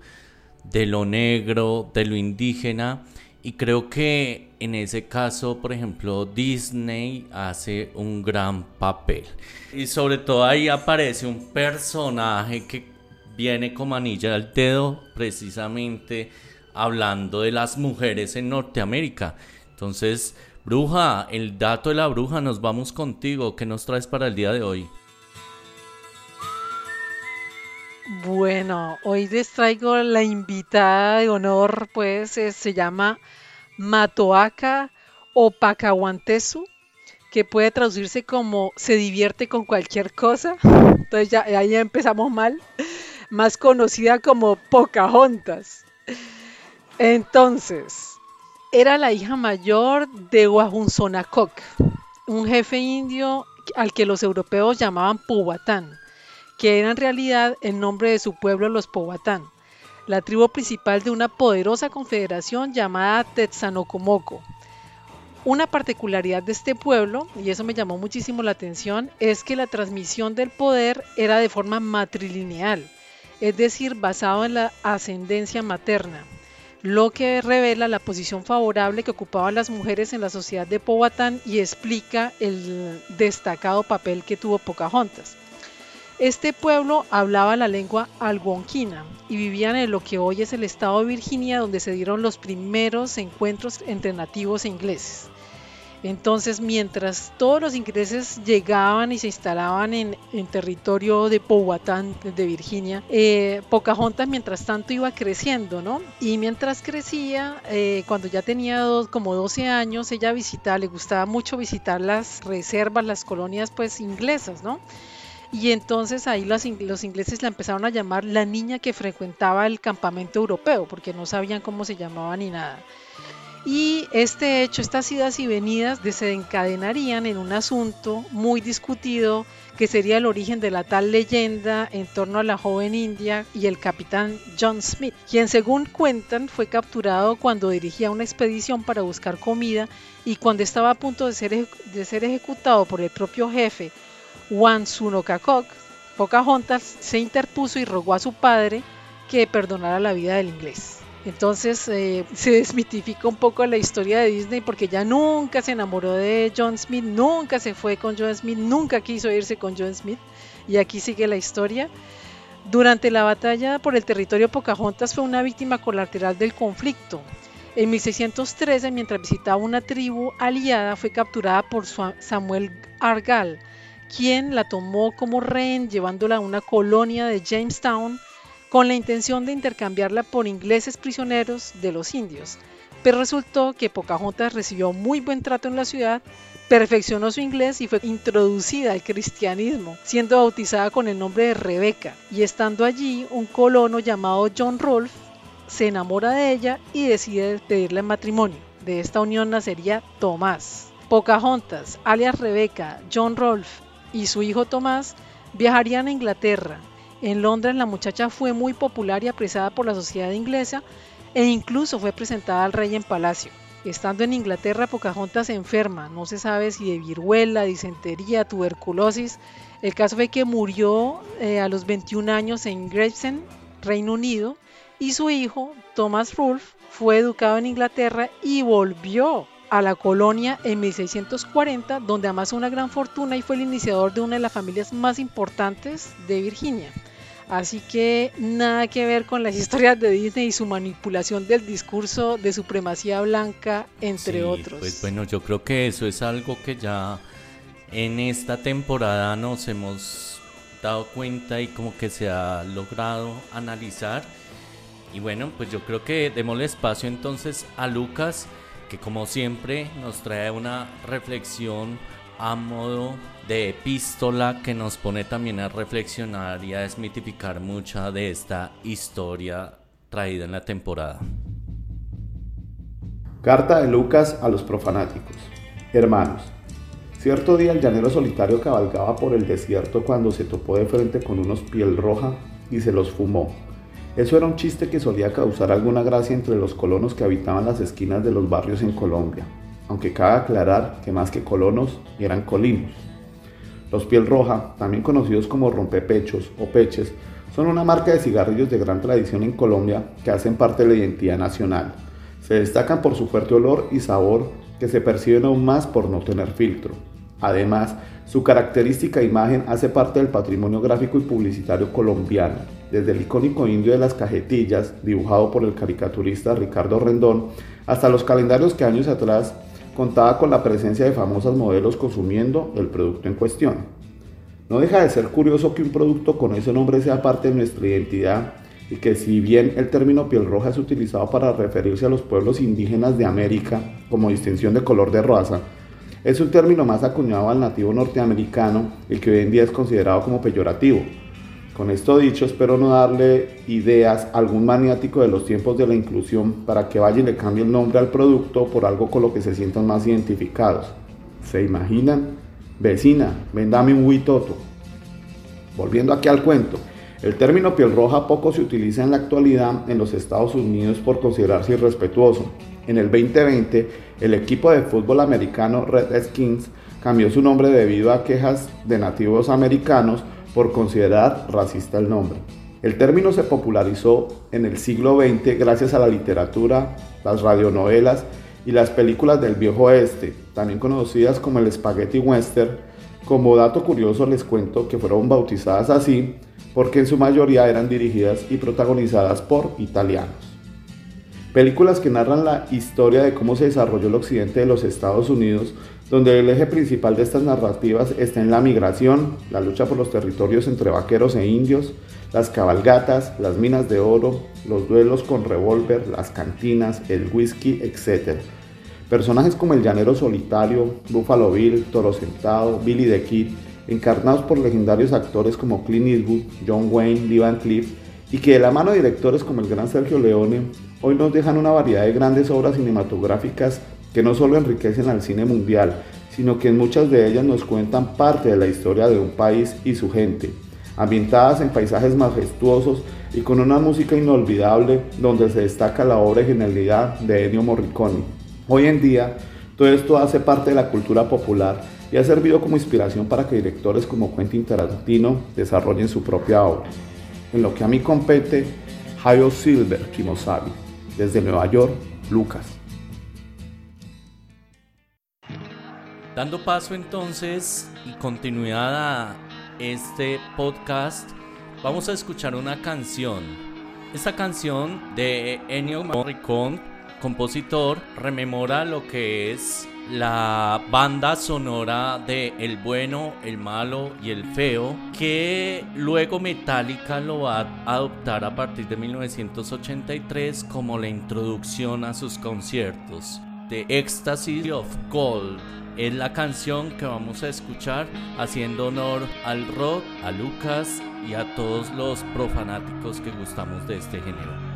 de lo negro, de lo indígena, y creo que en ese caso, por ejemplo, Disney hace un gran papel. Y sobre todo ahí aparece un personaje que viene como anilla al dedo precisamente hablando de las mujeres en Norteamérica. Entonces, bruja, el dato de la bruja, nos vamos contigo. ¿Qué nos traes para el día de hoy? Bueno, hoy les traigo la invitada de honor, pues se llama Matoaka Opacahuantesu, que puede traducirse como se divierte con cualquier cosa. Entonces ya, ahí empezamos mal. Más conocida como Pocahontas. Entonces, era la hija mayor de Wahunsonacoc, un jefe indio al que los europeos llamaban Powhatan, que era en realidad el nombre de su pueblo, los Powhatan la tribu principal de una poderosa confederación llamada Tetzanocomoco. Una particularidad de este pueblo, y eso me llamó muchísimo la atención, es que la transmisión del poder era de forma matrilineal, es decir, basado en la ascendencia materna, lo que revela la posición favorable que ocupaban las mujeres en la sociedad de Powhatan y explica el destacado papel que tuvo Pocahontas. Este pueblo hablaba la lengua algonquina y vivían en lo que hoy es el estado de Virginia, donde se dieron los primeros encuentros entre nativos e ingleses. Entonces, mientras todos los ingleses llegaban y se instalaban en, territorio de Powhatan, de Virginia, eh, Pocahontas mientras tanto iba creciendo, ¿no? Y mientras crecía, eh, cuando ya tenía como 12 años, ella visitaba, le gustaba mucho visitar las reservas, las colonias pues inglesas, ¿no? Y entonces ahí los, ingleses la empezaron a llamar la niña que frecuentaba el campamento europeo, porque no sabían cómo se llamaba ni nada. Y este hecho, estas idas y venidas desencadenarían en un asunto muy discutido que sería el origen de la tal leyenda en torno a la joven india y el capitán John Smith, quien según cuentan fue capturado cuando dirigía una expedición para buscar comida y cuando estaba a punto de ser, de ser ejecutado por el propio jefe Wansunokakok, Pocahontas se interpuso y rogó a su padre que perdonara la vida del inglés. Entonces eh, se desmitifica un poco la historia de Disney porque ya nunca se enamoró de John Smith, nunca se fue con John Smith, nunca quiso irse con John Smith. Y aquí sigue la historia. Durante la batalla por el territorio Pocahontas fue una víctima colateral del conflicto. En 1613, mientras visitaba una tribu aliada, fue capturada por Samuel Argal, quien la tomó como rehén llevándola a una colonia de Jamestown con la intención de intercambiarla por ingleses prisioneros de los indios. Pero resultó que Pocahontas recibió muy buen trato en la ciudad, perfeccionó su inglés y fue introducida al cristianismo, siendo bautizada con el nombre de Rebeca. Y estando allí, un colono llamado John Rolfe se enamora de ella y decide pedirle matrimonio. De esta unión nacería Tomás. Pocahontas, alias Rebeca, John Rolfe y su hijo Tomás viajarían a Inglaterra. En Londres la muchacha fue muy popular y apreciada por la sociedad inglesa e incluso fue presentada al rey en palacio. Estando en Inglaterra, Pocahontas se enferma, no se sabe si de viruela, disentería, tuberculosis. El caso fue que murió eh, a los 21 años en Gravesend, Reino Unido, y su hijo, Thomas Rolfe, fue educado en Inglaterra y volvió a la colonia en 1640, donde amasó una gran fortuna y fue el iniciador de una de las familias más importantes de Virginia. Así que nada que ver con las historias de Disney y su manipulación del discurso de supremacía blanca, entre otros. Pues bueno, yo creo que eso es algo que ya en esta temporada nos hemos dado cuenta y como que se ha logrado analizar. Y bueno, pues yo creo que démosle espacio entonces a Lucas, que como siempre nos trae una reflexión a modo de epístola que nos pone también a reflexionar y a desmitificar mucha de esta historia traída en la temporada. Carta de Lucas a los profanáticos. Hermanos, cierto día el llanero solitario cabalgaba por el desierto cuando se topó de frente con unos piel roja y se los fumó. Eso era un chiste que solía causar alguna gracia entre los colonos que habitaban las esquinas de los barrios en Colombia, aunque cabe aclarar que más que colonos eran colinos. Los piel roja, también conocidos como rompepechos o peches, son una marca de cigarrillos de gran tradición en Colombia que hacen parte de la identidad nacional. Se destacan por su fuerte olor y sabor que se perciben aún más por no tener filtro. Además, su característica imagen hace parte del patrimonio gráfico y publicitario colombiano, desde el icónico indio de las cajetillas, dibujado por el caricaturista Ricardo Rendón, hasta los calendarios que años atrás contaba con la presencia de famosas modelos consumiendo el producto en cuestión. No deja de ser curioso que un producto con ese nombre sea parte de nuestra identidad y que si bien el término piel roja es utilizado para referirse a los pueblos indígenas de América como distinción de color de raza, es un término más acuñado al nativo norteamericano, el que hoy en día es considerado como peyorativo, con esto dicho, espero no darle ideas a algún maniático de los tiempos de la inclusión para que vaya y le cambie el nombre al producto por algo con lo que se sientan más identificados. ¿Se imaginan? Vecina, vendame un huitoto. Volviendo aquí al cuento, el término piel roja poco se utiliza en la actualidad en los Estados Unidos por considerarse irrespetuoso. En el 2020, el equipo de fútbol americano Redskins cambió su nombre debido a quejas de nativos americanos por considerar racista el nombre. El término se popularizó en el siglo XX gracias a la literatura, las radionovelas y las películas del viejo oeste, también conocidas como el spaghetti western. Como dato curioso les cuento que fueron bautizadas así porque en su mayoría eran dirigidas y protagonizadas por italianos. Películas que narran la historia de cómo se desarrolló el occidente de los Estados Unidos donde el eje principal de estas narrativas está en la migración, la lucha por los territorios entre vaqueros e indios, las cabalgatas, las minas de oro, los duelos con revólver, las cantinas, el whisky, etc. Personajes como el llanero solitario, Buffalo Bill, Toro Sentado, Billy the Kid, encarnados por legendarios actores como Clint Eastwood, John Wayne, Lee Van Cleef, y que de la mano de directores como el gran Sergio Leone, hoy nos dejan una variedad de grandes obras cinematográficas que no solo enriquecen al cine mundial, sino que en muchas de ellas nos cuentan parte de la historia de un país y su gente, ambientadas en paisajes majestuosos y con una música inolvidable donde se destaca la obra de genialidad de Ennio Morricone. Hoy en día, todo esto hace parte de la cultura popular y ha servido como inspiración para que directores como Quentin Tarantino desarrollen su propia obra. En lo que a mí compete, Hayo Silver Kimosabi, desde Nueva York, Lucas. Dando paso entonces y continuidad a este podcast, vamos a escuchar una canción. Esta canción de Ennio Morricone, compositor, rememora lo que es la banda sonora de El bueno, el malo y el feo, que luego Metallica lo va a adoptar a partir de 1983 como la introducción a sus conciertos. The Ecstasy of Gold es la canción que vamos a escuchar haciendo honor al rock, a Lucas y a todos los profanáticos que gustamos de este género.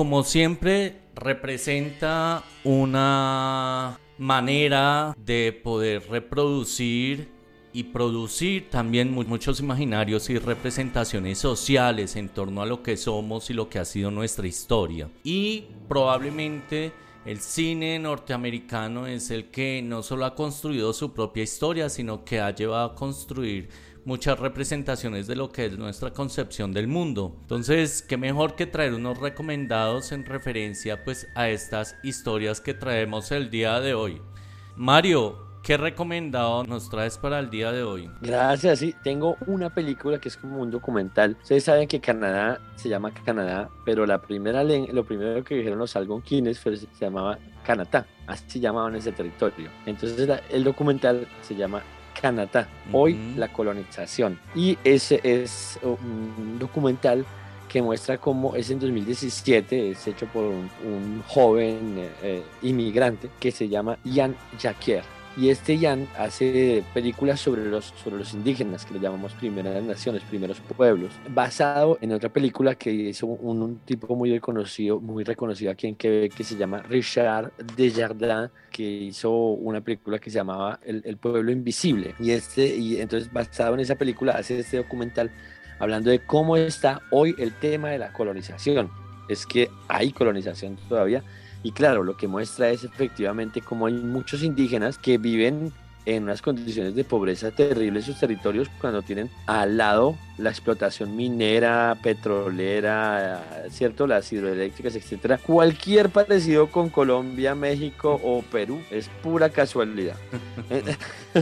Como siempre, representa una manera de poder reproducir y producir también muchos imaginarios y representaciones sociales en torno a lo que somos y lo que ha sido nuestra historia. Y probablemente el cine norteamericano es el que no solo ha construido su propia historia, sino que ha llevado a construir muchas representaciones de lo que es nuestra concepción del mundo. Entonces, qué mejor que traer unos recomendados en referencia pues a estas historias que traemos el día de hoy. Mario, ¿Qué recomendado nos traes para el día de hoy? Gracias, sí, tengo una película que es como un documental. Ustedes saben que Canadá se llama Canadá, pero la primera lo primero que dijeron los algonquines fue, se llamaba Canadá, así llamaban ese territorio. Entonces el documental se llama Canadá, hoy la colonización. Y ese es un documental que muestra cómo es en 2017, es hecho por un, joven eh, eh, inmigrante que se llama Ian Jacquier y este Jan hace películas sobre los, sobre los indígenas, que le llamamos primeras naciones, primeros pueblos, basado en otra película que hizo un, tipo muy reconocido, muy reconocido aquí en Quebec, que se llama Richard Desjardins, que hizo una película que se llamaba El, el Pueblo Invisible. Y, este, y entonces basado en esa película hace este documental hablando de cómo está hoy el tema de la colonización. Es que hay colonización todavía, y claro, lo que muestra es efectivamente cómo hay muchos indígenas que viven en unas condiciones de pobreza terribles sus territorios cuando tienen al lado la explotación minera, petrolera, ¿cierto? Las hidroeléctricas, etcétera. Cualquier parecido con Colombia, México o Perú es pura casualidad.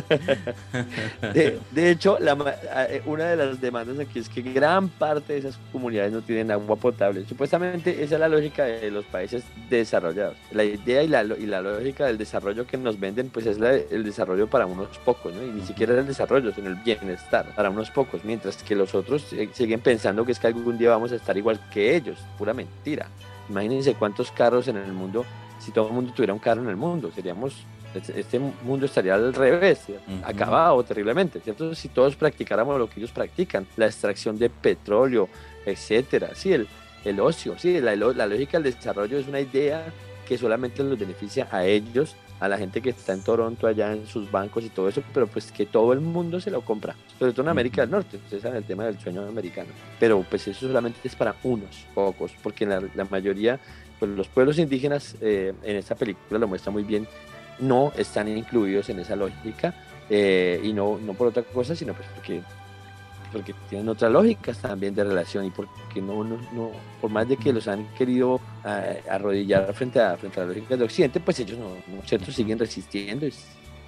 de, hecho, eh, una de las demandas aquí es que gran parte de esas comunidades no tienen agua potable. Supuestamente esa es la lógica de los países desarrollados. La idea y la, y la lógica del desarrollo que nos venden, pues es el desarrollo para unos pocos, ¿no? Y ni siquiera el desarrollo, sino el bienestar para unos pocos, mientras que los otros siguen pensando que es que algún día vamos a estar igual que ellos. Pura mentira. Imagínense cuántos carros en el mundo, si todo el mundo tuviera un carro en el mundo, seríamos, este, este mundo estaría al revés, acabado terriblemente, ¿cierto? Si todos practicáramos lo que ellos practican, la extracción de petróleo, etcétera, sí, el, el ocio, sí, la, la lógica del desarrollo es una idea que solamente los beneficia a ellos a la gente que está en Toronto allá en sus bancos y todo eso, pero pues que todo el mundo se lo compra, sobre todo en América del Norte, ustedes saben el tema del sueño americano, pero pues eso solamente es para unos pocos, porque la, la mayoría, pues los pueblos indígenas eh, en esta película lo muestra muy bien, no están incluidos en esa lógica eh, y no, no por otra cosa, sino pues porque porque tienen otras lógicas también de relación y porque no, no, no por más de que los han querido eh, arrodillar frente a, frente a la lógica de Occidente, pues ellos no, no ¿cierto? siguen resistiendo y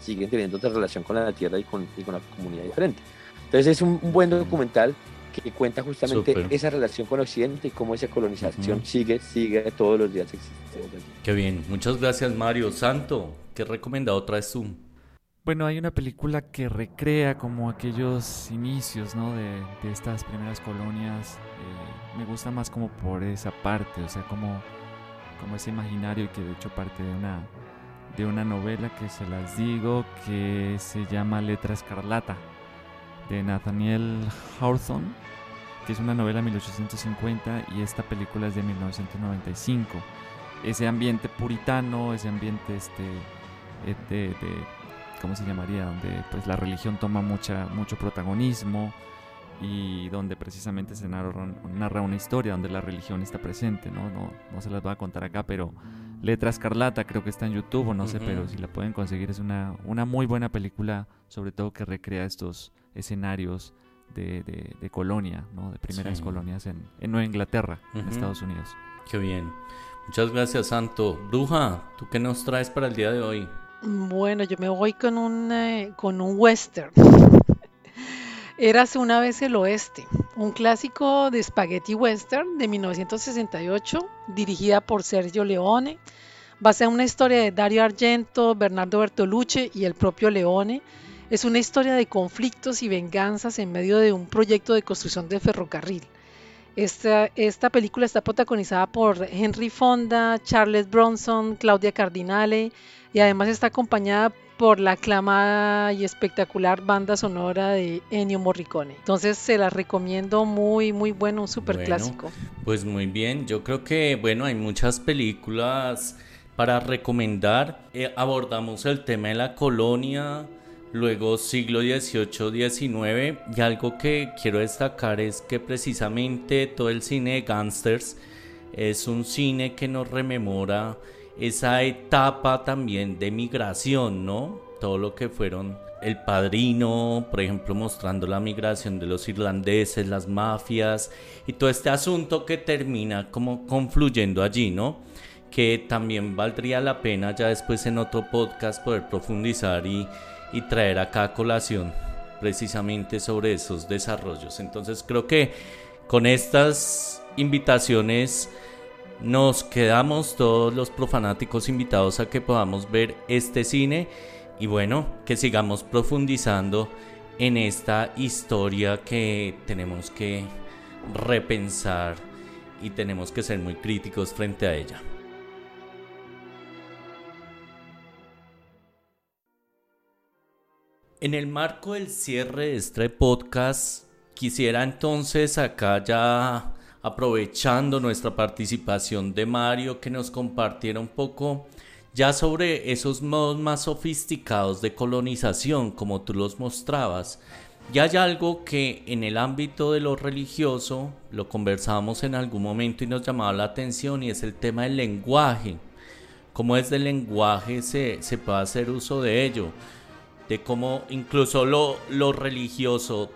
siguen teniendo otra relación con la tierra y con, y con la comunidad diferente. Entonces es un, buen documental que cuenta justamente esa relación con Occidente y cómo esa colonización sigue, sigue todos los días existiendo. Qué bien, muchas gracias Mario. Santo, ¿qué recomendado traes tú? Bueno, hay una película que recrea como aquellos inicios, ¿no? De, estas primeras colonias. Eh, me gusta más como por esa parte, o sea, como, como ese imaginario que de hecho parte de una, de una novela que se las digo que se llama Letra Escarlata de Nathaniel Hawthorne, que es una novela de 1850 y esta película es de 1995. Ese ambiente puritano, ese ambiente este, eh, de ¿cómo se llamaría? Donde pues la religión toma mucha, mucho protagonismo y donde precisamente se narra, una historia donde la religión está presente, ¿no? ¿no? No se las voy a contar acá, pero Letra Escarlata creo que está en YouTube o no sé, pero si la pueden conseguir es una, una muy buena película, sobre todo que recrea estos escenarios de, de, colonia, ¿no? De primeras colonias en, en, Nueva Inglaterra, en Estados Unidos. Qué bien. Muchas gracias, Santo. Bruja, ¿tú qué nos traes para el día de hoy? Bueno, yo me voy con un, eh, con un western. Érase una vez el oeste, un clásico de spaghetti western de 1968, dirigida por Sergio Leone, basada en una historia de Dario Argento, Bernardo Bertolucci y el propio Leone. Es una historia de conflictos y venganzas en medio de un proyecto de construcción de ferrocarril. Esta, esta película está protagonizada por Henry Fonda, Charles Bronson, Claudia Cardinale, y además está acompañada por la aclamada y espectacular banda sonora de Ennio Morricone. Entonces se la recomiendo muy, muy bueno, un super clásico. Pues muy bien, yo creo que, bueno, hay muchas películas para recomendar. Eh, abordamos el tema de la colonia, luego siglo XVIII-XIX, y algo que quiero destacar es que precisamente todo el cine de gangsters es un cine que nos rememora esa etapa también de migración, ¿no? Todo lo que fueron el padrino, por ejemplo, mostrando la migración de los irlandeses, las mafias y todo este asunto que termina como confluyendo allí, ¿no? Que también valdría la pena ya después en otro podcast poder profundizar y, y traer acá a colación precisamente sobre esos desarrollos. Entonces creo que con estas invitaciones nos quedamos todos los profanáticos invitados a que podamos ver este cine y bueno, que sigamos profundizando en esta historia que tenemos que repensar y tenemos que ser muy críticos frente a ella. En el marco del cierre de este podcast, quisiera entonces acá ya aprovechando nuestra participación de Mario, que nos compartiera un poco ya sobre esos modos más sofisticados de colonización, como tú los mostrabas. Y hay algo que en el ámbito de lo religioso lo conversábamos en algún momento y nos llamaba la atención y es el tema del lenguaje. Cómo desde el lenguaje se, se puede hacer uso de ello. De cómo incluso lo, lo religioso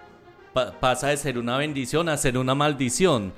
pasa de ser una bendición a ser una maldición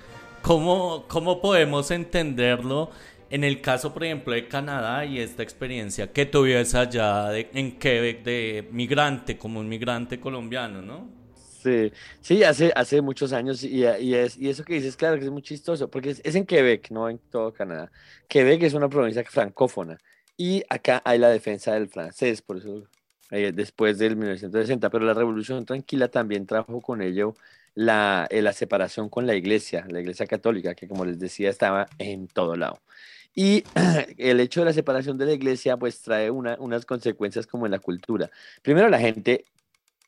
¿Cómo, ¿Cómo podemos entenderlo en el caso, por ejemplo, de Canadá y esta experiencia que tuvieras allá en Quebec de migrante, como un migrante colombiano, ¿no? Sí, sí, hace, hace muchos años y, y, es, y eso que dices, claro que es muy chistoso, porque es, en Quebec, no en todo Canadá. Quebec es una provincia francófona y acá hay la defensa del francés, por eso eh, después del 1960, pero la Revolución Tranquila también trajo con ello la, eh, la separación con la iglesia, la iglesia católica, que como les decía estaba en todo lado. Y el hecho de la separación de la iglesia pues trae unas consecuencias como en la cultura. Primero la gente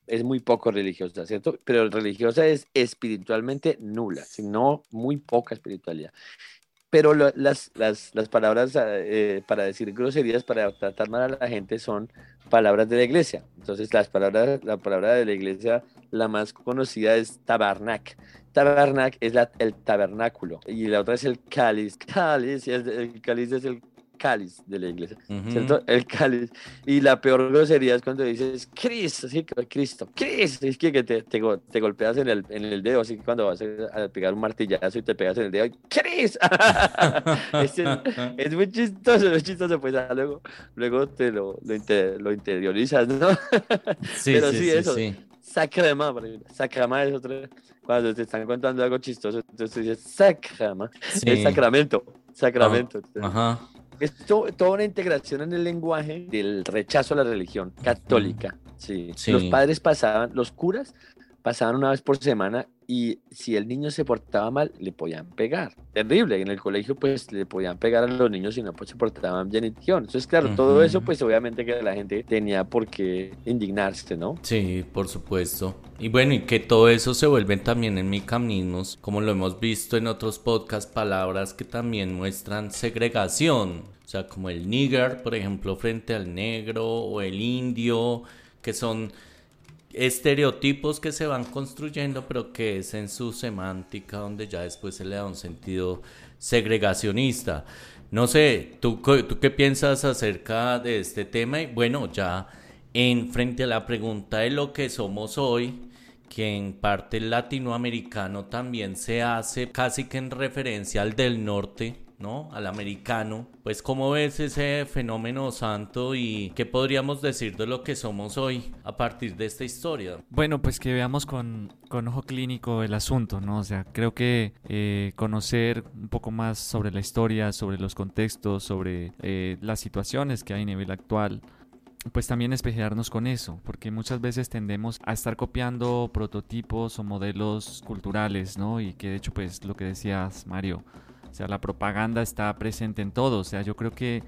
es muy poco religiosa, ¿cierto? Pero religiosa es espiritualmente nula, sino muy poca espiritualidad pero las, las, las, palabras eh, para decir groserías, para tratar mal a la gente, son palabras de la iglesia. Entonces, las palabras, la palabra de la iglesia, la más conocida es tabernac. Tabernac es la, el tabernáculo y la otra es el cáliz. Cáliz, el cáliz es el cáliz de la iglesia, ¿cierto? El cáliz. Y la peor grosería es cuando dices Cristo, así que Cristo, Cristo, es que, te, te, golpeas en el, en el dedo, así que cuando vas a, pegar un martillazo y te pegas en el dedo, Cristo. es, es, muy chistoso, es chistoso, pues ah, luego, luego te lo, lo, interiorizas, ¿no? sí, Pero sí, sí, eso. Sí. Sacrema, sacrema es otro, cuando te están contando algo chistoso, entonces dices sacrama, es sacramento, sacramento. Ajá. Es toda una integración en el lenguaje del rechazo a la religión católica. Sí. Los padres pasaban, los curas pasaban una vez por semana y si el niño se portaba mal, le podían pegar. Terrible, en el colegio pues le podían pegar a los niños si no pues, se portaban bien. Entonces, claro, todo eso pues obviamente que la gente tenía por qué indignarse, ¿no? Sí, por supuesto. Y bueno, y que todo eso se vuelven también en mecanismos, como lo hemos visto en otros podcasts, palabras que también muestran segregación. O sea, como el nigger, por ejemplo, frente al negro, o el indio, que son estereotipos que se van construyendo, pero que es en su semántica donde ya después se le da un sentido segregacionista. No sé, ¿tú, ¿tú qué piensas acerca de este tema? Y bueno, ya en frente a la pregunta de lo que somos hoy, que en parte latinoamericano también se hace casi que en referencia al del norte, ¿no? Al americano. Pues cómo ves ese fenómeno santo y qué podríamos decir de lo que somos hoy a partir de esta historia. Bueno, pues que veamos con, con ojo clínico el asunto, ¿no? O sea, creo que eh, conocer un poco más sobre la historia, sobre los contextos, sobre eh, las situaciones que hay a nivel actual, pues también espejearnos con eso, porque muchas veces tendemos a estar copiando prototipos o modelos culturales, ¿no? Y que de hecho, pues lo que decías, Mario, o sea, la propaganda está presente en todo. O sea, yo creo que,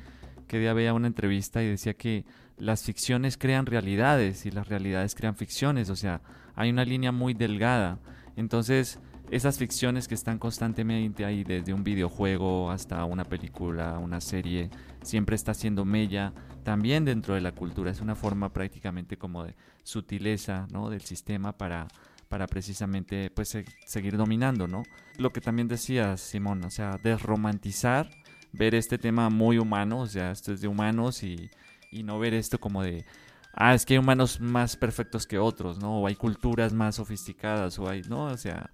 que día veía una entrevista y decía que las ficciones crean realidades y las realidades crean ficciones, o sea, hay una línea muy delgada. Entonces, esas ficciones que están constantemente ahí, desde un videojuego hasta una película, una serie, siempre está siendo mella también dentro de la cultura. Es una forma prácticamente como de sutileza ¿no? del sistema para, para precisamente pues, seguir dominando. ¿no? Lo que también decía Simón, o sea, desromantizar, ver este tema muy humano, o sea, esto es de humanos y, y no ver esto como de ah, es que hay humanos más perfectos que otros, ¿no? O hay culturas más sofisticadas, o hay, ¿no? O sea,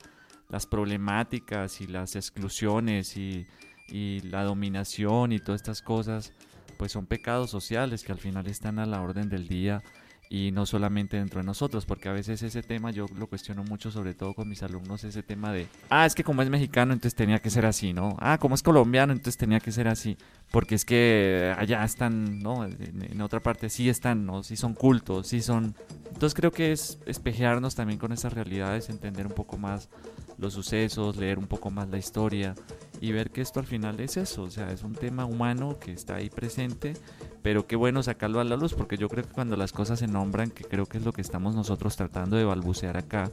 las problemáticas y las exclusiones y, y la dominación y todas estas cosas, pues son pecados sociales que al final están a la orden del día y no solamente dentro de nosotros, porque a veces ese tema yo lo cuestiono mucho, sobre todo con mis alumnos, ese tema de, ah, es que como es mexicano, entonces tenía que ser así, ¿no? Ah, como es colombiano, entonces tenía que ser así, porque es que allá están, ¿no? En, otra parte sí están, ¿no? Sí son cultos, sí son... Entonces creo que es espejearnos también con esas realidades, entender un poco más los sucesos, leer un poco más la historia y ver que esto al final es eso, o sea, es un tema humano que está ahí presente, pero qué bueno sacarlo a la luz, porque yo creo que cuando las cosas se nombran, que creo que es lo que estamos nosotros tratando de balbucear acá,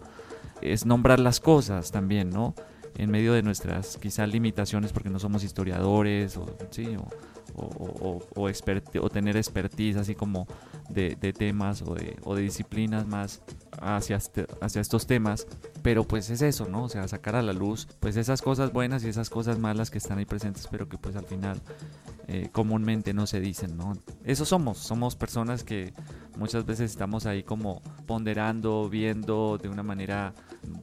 es nombrar las cosas también, ¿no? En medio de nuestras quizás limitaciones porque no somos historiadores o, ¿sí? o, o, o, tener expertise así como de, temas o de, o de, disciplinas más hacia, este, hacia estos temas. Pero pues es eso, ¿no? O sea, sacar a la luz pues esas cosas buenas y esas cosas malas que están ahí presentes, pero que pues al final eh, comúnmente no se dicen, ¿no? Eso somos, somos personas que muchas veces estamos ahí como ponderando, viendo de una manera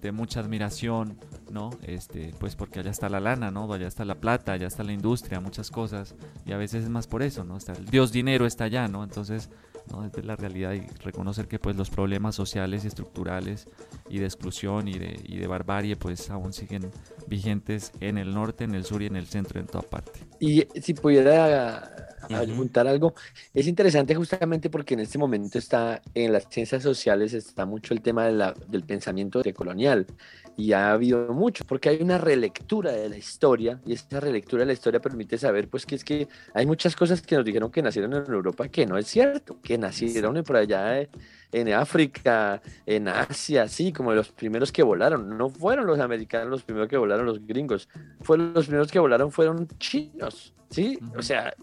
de mucha admiración, ¿no? Este, pues porque allá está la lana, ¿no? Allá está la plata, allá está la industria, muchas cosas, y a veces es más por eso, ¿no? Está el Dios dinero está allá, ¿no? Entonces, ¿no? Desde la realidad y reconocer que pues los problemas sociales y estructurales y de exclusión y de, y de barbarie pues aún siguen vigentes en el norte, en el sur y en el centro, en toda parte. Y si pudiera juntar algo, es interesante justamente porque en este momento está en las ciencias sociales está mucho el tema de la, del pensamiento decolonial y ha habido mucho, porque hay una relectura de la historia y esa relectura de la historia permite saber pues que es que hay muchas cosas que nos dijeron que nacieron en Europa que no es cierto, que nacieron por allá en África, en Asia, sí, como los primeros que volaron, no fueron los americanos los primeros que volaron, los gringos, fueron los primeros que volaron fueron chinos, sí, o sea,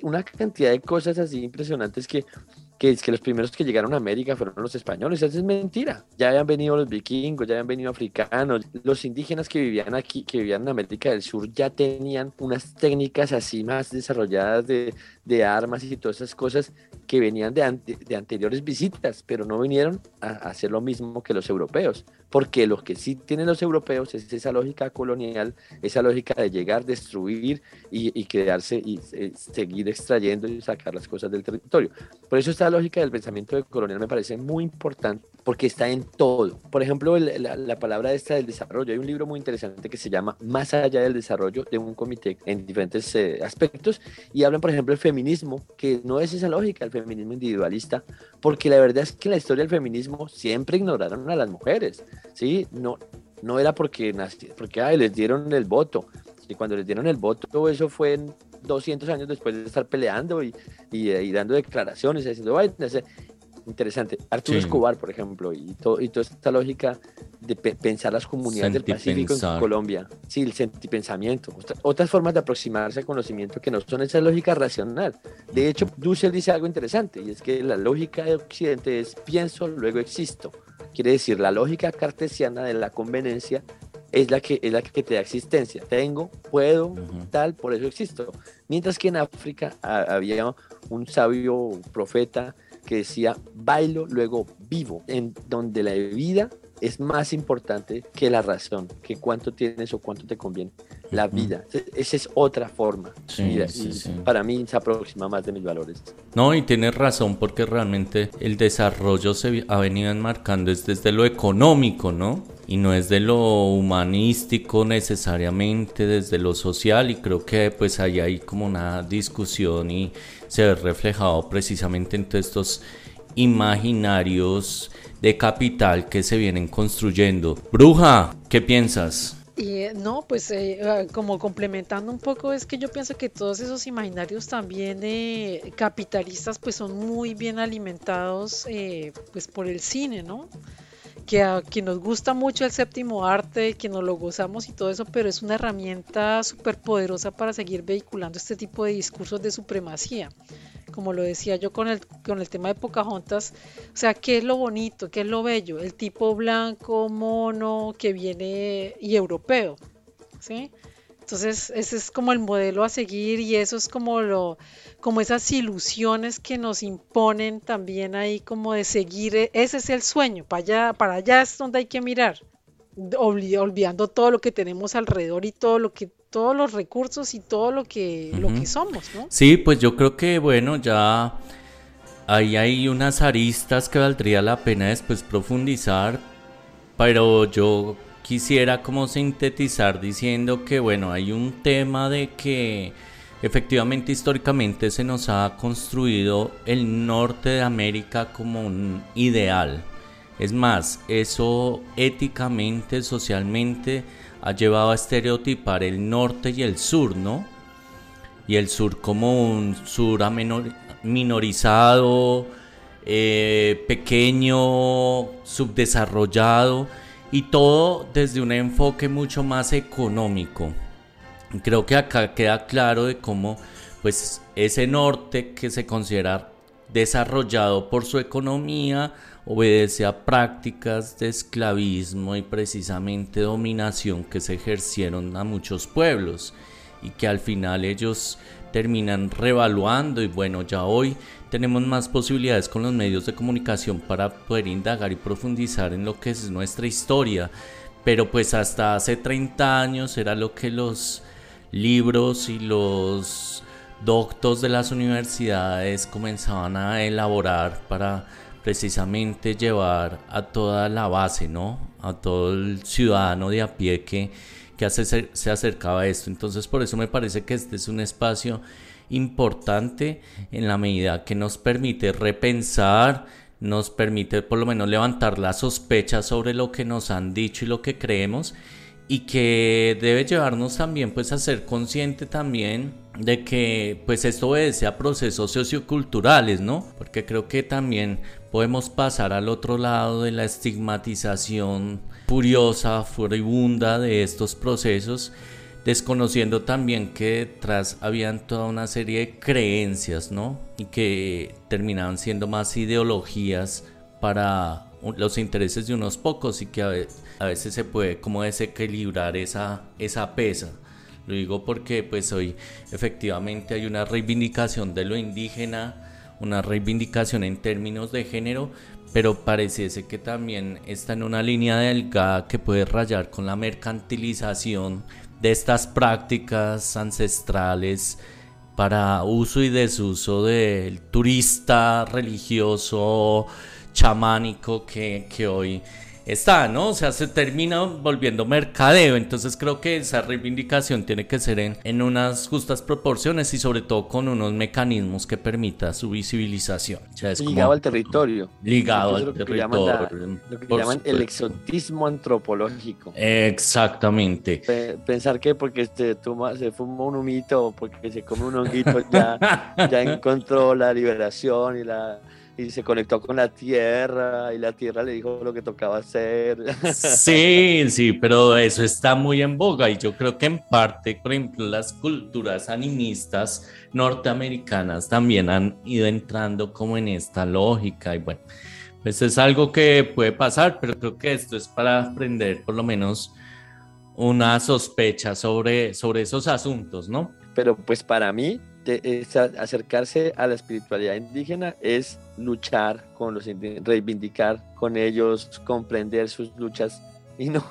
una cantidad de cosas así impresionantes que que, que los primeros que llegaron a América fueron los españoles. Eso es mentira. Ya habían venido los vikingos, ya habían venido africanos. Los indígenas que vivían aquí, que vivían en América del Sur, ya tenían unas técnicas así más desarrolladas de, de armas y todas esas cosas que venían de, de anteriores visitas, pero no vinieron a, hacer lo mismo que los europeos. Porque lo que sí tienen los europeos es esa lógica colonial, esa lógica de llegar, destruir y, y quedarse y eh, seguir extrayendo y sacar las cosas del territorio. Por eso está lógica del pensamiento colonial me parece muy importante porque está en todo. Por ejemplo, la, palabra esta del desarrollo. Hay un libro muy interesante que se llama Más allá del desarrollo de un comité en diferentes eh, aspectos y hablan, por ejemplo, del feminismo, que no es esa lógica, el feminismo individualista, porque la verdad es que en la historia del feminismo siempre ignoraron a las mujeres, ¿sí? No, no era porque, porque ay, les dieron el voto. Y cuando les dieron el voto, eso fue 200 años después de estar peleando y, y, dando declaraciones, diciendo, interesante. Arturo Escobar, por ejemplo, y, todo, y toda esta lógica de pensar las comunidades del Pacífico en Colombia. Sí, el sentipensamiento. otras formas de aproximarse al conocimiento que no son esa lógica racional. De hecho, Dussel dice algo interesante, y es que la lógica de Occidente es pienso, luego existo. Quiere decir, la lógica cartesiana de la conveniencia es la que, es la que te da existencia. Tengo, puedo, tal, por eso existo. Mientras que en África había un sabio profeta que decía, bailo, luego vivo, en donde la vida es más importante que la razón, que cuánto tienes o cuánto te conviene. La vida, esa es otra forma. Para mí se aproxima más de mis valores. No, y tienes razón, porque realmente el desarrollo se ha venido enmarcando desde lo económico, ¿no? y no es de lo humanístico necesariamente, desde lo social y creo que pues ahí hay como una discusión y se ve reflejado precisamente en todos estos imaginarios de capital que se vienen construyendo. Bruja, ¿qué piensas? Y eh, no, pues eh, ah, como complementando un poco es que yo pienso que todos esos imaginarios también eh, capitalistas pues son muy bien alimentados pues por el cine, ¿no? Que a quien nos gusta mucho el séptimo arte, que nos lo gozamos y todo eso, pero es una herramienta súper poderosa para seguir vehiculando este tipo de discursos de supremacía como lo decía yo con el, con el tema de Pocahontas, o sea, ¿qué es lo bonito? ¿Qué es lo bello? El tipo blanco, mono, que viene y europeo, ¿sí? Entonces, ese es como el modelo a seguir y eso es como lo, como esas ilusiones que nos imponen también ahí como de seguir, e, ese es el sueño, para allá, para allá es donde hay que mirar, olvidando todo lo que tenemos alrededor y todo lo que todos los recursos y todo lo que, lo que somos, ¿no? Sí, pues yo creo que, bueno, ya ahí hay unas aristas que valdría la pena después profundizar, pero yo quisiera como sintetizar diciendo que, bueno, hay un tema de que efectivamente históricamente se nos ha construido el norte de América como un ideal. Es más, eso éticamente, socialmente, ha llevado a estereotipar el norte y el sur, ¿no? Y el sur como un sur minorizado, eh, pequeño, subdesarrollado y todo desde un enfoque mucho más económico. Creo que acá queda claro de cómo pues ese norte que se considera desarrollado por su economía, obedece a prácticas de esclavismo y precisamente dominación que se ejercieron a muchos pueblos y que al final ellos terminan revaluando y bueno, ya hoy tenemos más posibilidades con los medios de comunicación para poder indagar y profundizar en lo que es nuestra historia, pero pues hasta hace 30 años era lo que los libros y los doctos de las universidades comenzaban a elaborar para precisamente llevar a toda la base, ¿no? A todo el ciudadano de a pie que, que se acercaba a esto. Entonces por eso me parece que este es un espacio importante en la medida que nos permite repensar, nos permite por lo menos levantar la sospecha sobre lo que nos han dicho y lo que creemos y que debe llevarnos también pues a ser consciente también de que pues esto obedece a procesos socioculturales, ¿no? Porque creo que también podemos pasar al otro lado de la estigmatización furiosa, furibunda de estos procesos, desconociendo también que detrás habían toda una serie de creencias, ¿no? Y que terminaban siendo más ideologías para los intereses de unos pocos y que a veces se puede como desequilibrar esa, esa pesa. Lo digo porque pues hoy efectivamente hay una reivindicación de lo indígena, una reivindicación en términos de género, pero pareciese que también está en una línea delgada que puede rayar con la mercantilización de estas prácticas ancestrales para uso y desuso del turista religioso chamánico que, que hoy está, ¿no? O sea, se termina volviendo mercadeo. Entonces creo que esa reivindicación tiene que ser en, unas justas proporciones y sobre todo con unos mecanismos que permita su visibilización. ligado al territorio. Ligado al territorio. lo que llaman el exotismo antropológico. Exactamente. pensar que porque se, toma, se fuma un humito o porque se come un honguito ya, ya encontró la liberación y la y se conectó con la tierra y la tierra le dijo lo que tocaba hacer. Sí, sí, pero eso está muy en boga y yo creo que en parte, por ejemplo, las culturas animistas norteamericanas también han ido entrando como en esta lógica y bueno, pues es algo que puede pasar, pero creo que esto es para aprender por lo menos una sospecha sobre, sobre esos asuntos, ¿no? Pero pues para mí acercarse a la espiritualidad indígena es luchar con los indígenas, reivindicar con ellos, comprender sus luchas y no,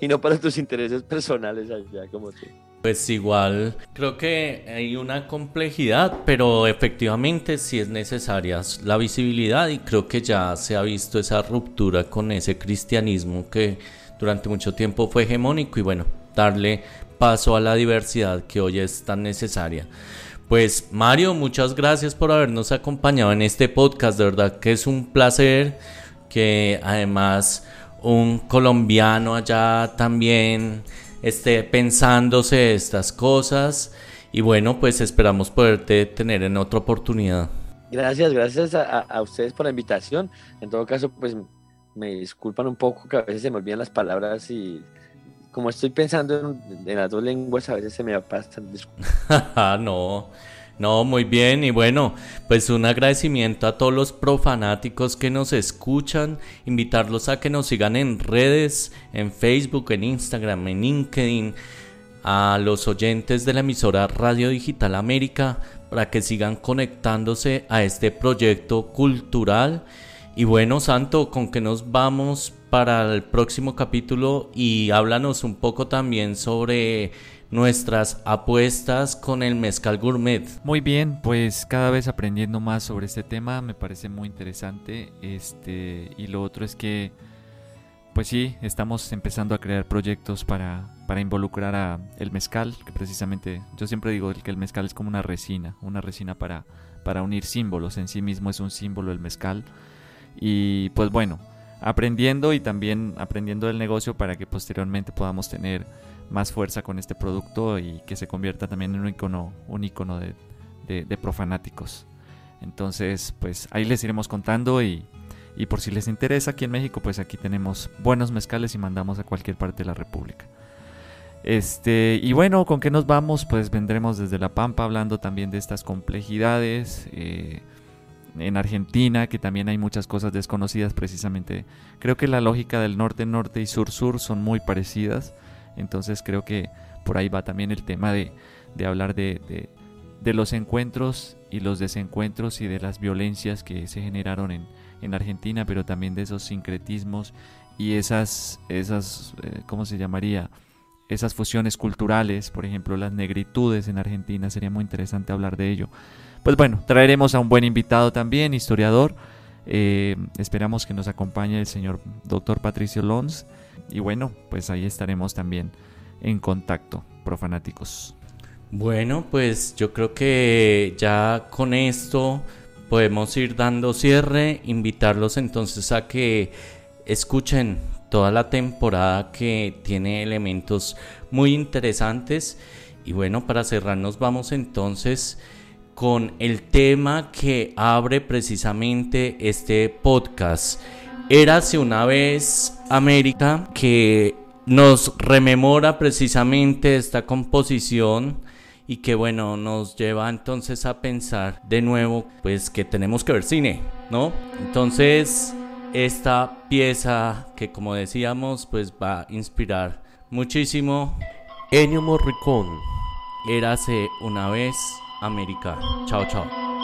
y no para tus intereses personales allá como tú. Pues igual, creo que hay una complejidad, pero efectivamente sí es necesaria la visibilidad y creo que ya se ha visto esa ruptura con ese cristianismo que durante mucho tiempo fue hegemónico y bueno, darle paso a la diversidad que hoy es tan necesaria. Pues Mario, muchas gracias por habernos acompañado en este podcast. De verdad que es un placer que además un colombiano allá también esté pensándose estas cosas. Y bueno, pues esperamos poderte tener en otra oportunidad. Gracias, gracias a, ustedes por la invitación. En todo caso, pues me disculpan un poco que a veces se me olvidan las palabras y como estoy pensando en, las dos lenguas, a veces se me pasa. no, no, muy bien. Y bueno, pues un agradecimiento a todos los profanáticos que nos escuchan. Invitarlos a que nos sigan en redes, en Facebook, en Instagram, en LinkedIn. A los oyentes de la emisora Radio Digital América para que sigan conectándose a este proyecto cultural. Y bueno, Santo, ¿con qué nos vamos para el próximo capítulo? Y háblanos un poco también sobre nuestras apuestas con el mezcal gourmet. Muy bien, pues cada vez aprendiendo más sobre este tema, me parece muy interesante. Este, y lo otro es que pues sí, estamos empezando a crear proyectos para, para involucrar a el mezcal, que precisamente yo siempre digo que el mezcal es como una resina, una resina para, para unir símbolos, en sí mismo es un símbolo el mezcal. Y pues bueno, aprendiendo y también aprendiendo del negocio para que posteriormente podamos tener más fuerza con este producto y que se convierta también en un icono, un icono de, de profanáticos. Entonces, pues ahí les iremos contando y, y por si les interesa aquí en México, pues aquí tenemos buenos mezcales y mandamos a cualquier parte de la República. Este, y bueno, ¿con qué nos vamos? Pues vendremos desde La Pampa hablando también de estas complejidades. Eh, en Argentina, que también hay muchas cosas desconocidas precisamente. Creo que la lógica del norte-norte y sur-sur son muy parecidas. Entonces creo que por ahí va también el tema de, de hablar de, de, de, los encuentros y los desencuentros y de las violencias que se generaron en, en Argentina, pero también de esos sincretismos y esas, esas eh, ¿cómo se llamaría? Esas fusiones culturales, por ejemplo, las negritudes en Argentina, sería muy interesante hablar de ello. Pues bueno, traeremos a un buen invitado también, historiador. Eh, esperamos que nos acompañe el señor doctor Patricio Lons. Y bueno, pues ahí estaremos también en contacto, profanáticos. Bueno, pues yo creo que ya con esto podemos ir dando cierre, invitarlos entonces a que escuchen toda la temporada que tiene elementos muy interesantes. Y bueno, para cerrarnos vamos entonces con el tema que abre precisamente este podcast. Érase una vez América que nos rememora precisamente esta composición y que bueno, nos lleva entonces a pensar de nuevo pues que tenemos que ver cine, ¿no? Entonces esta pieza que como decíamos pues va a inspirar muchísimo Ennio Morricone, Érase una vez América. Chao, chao.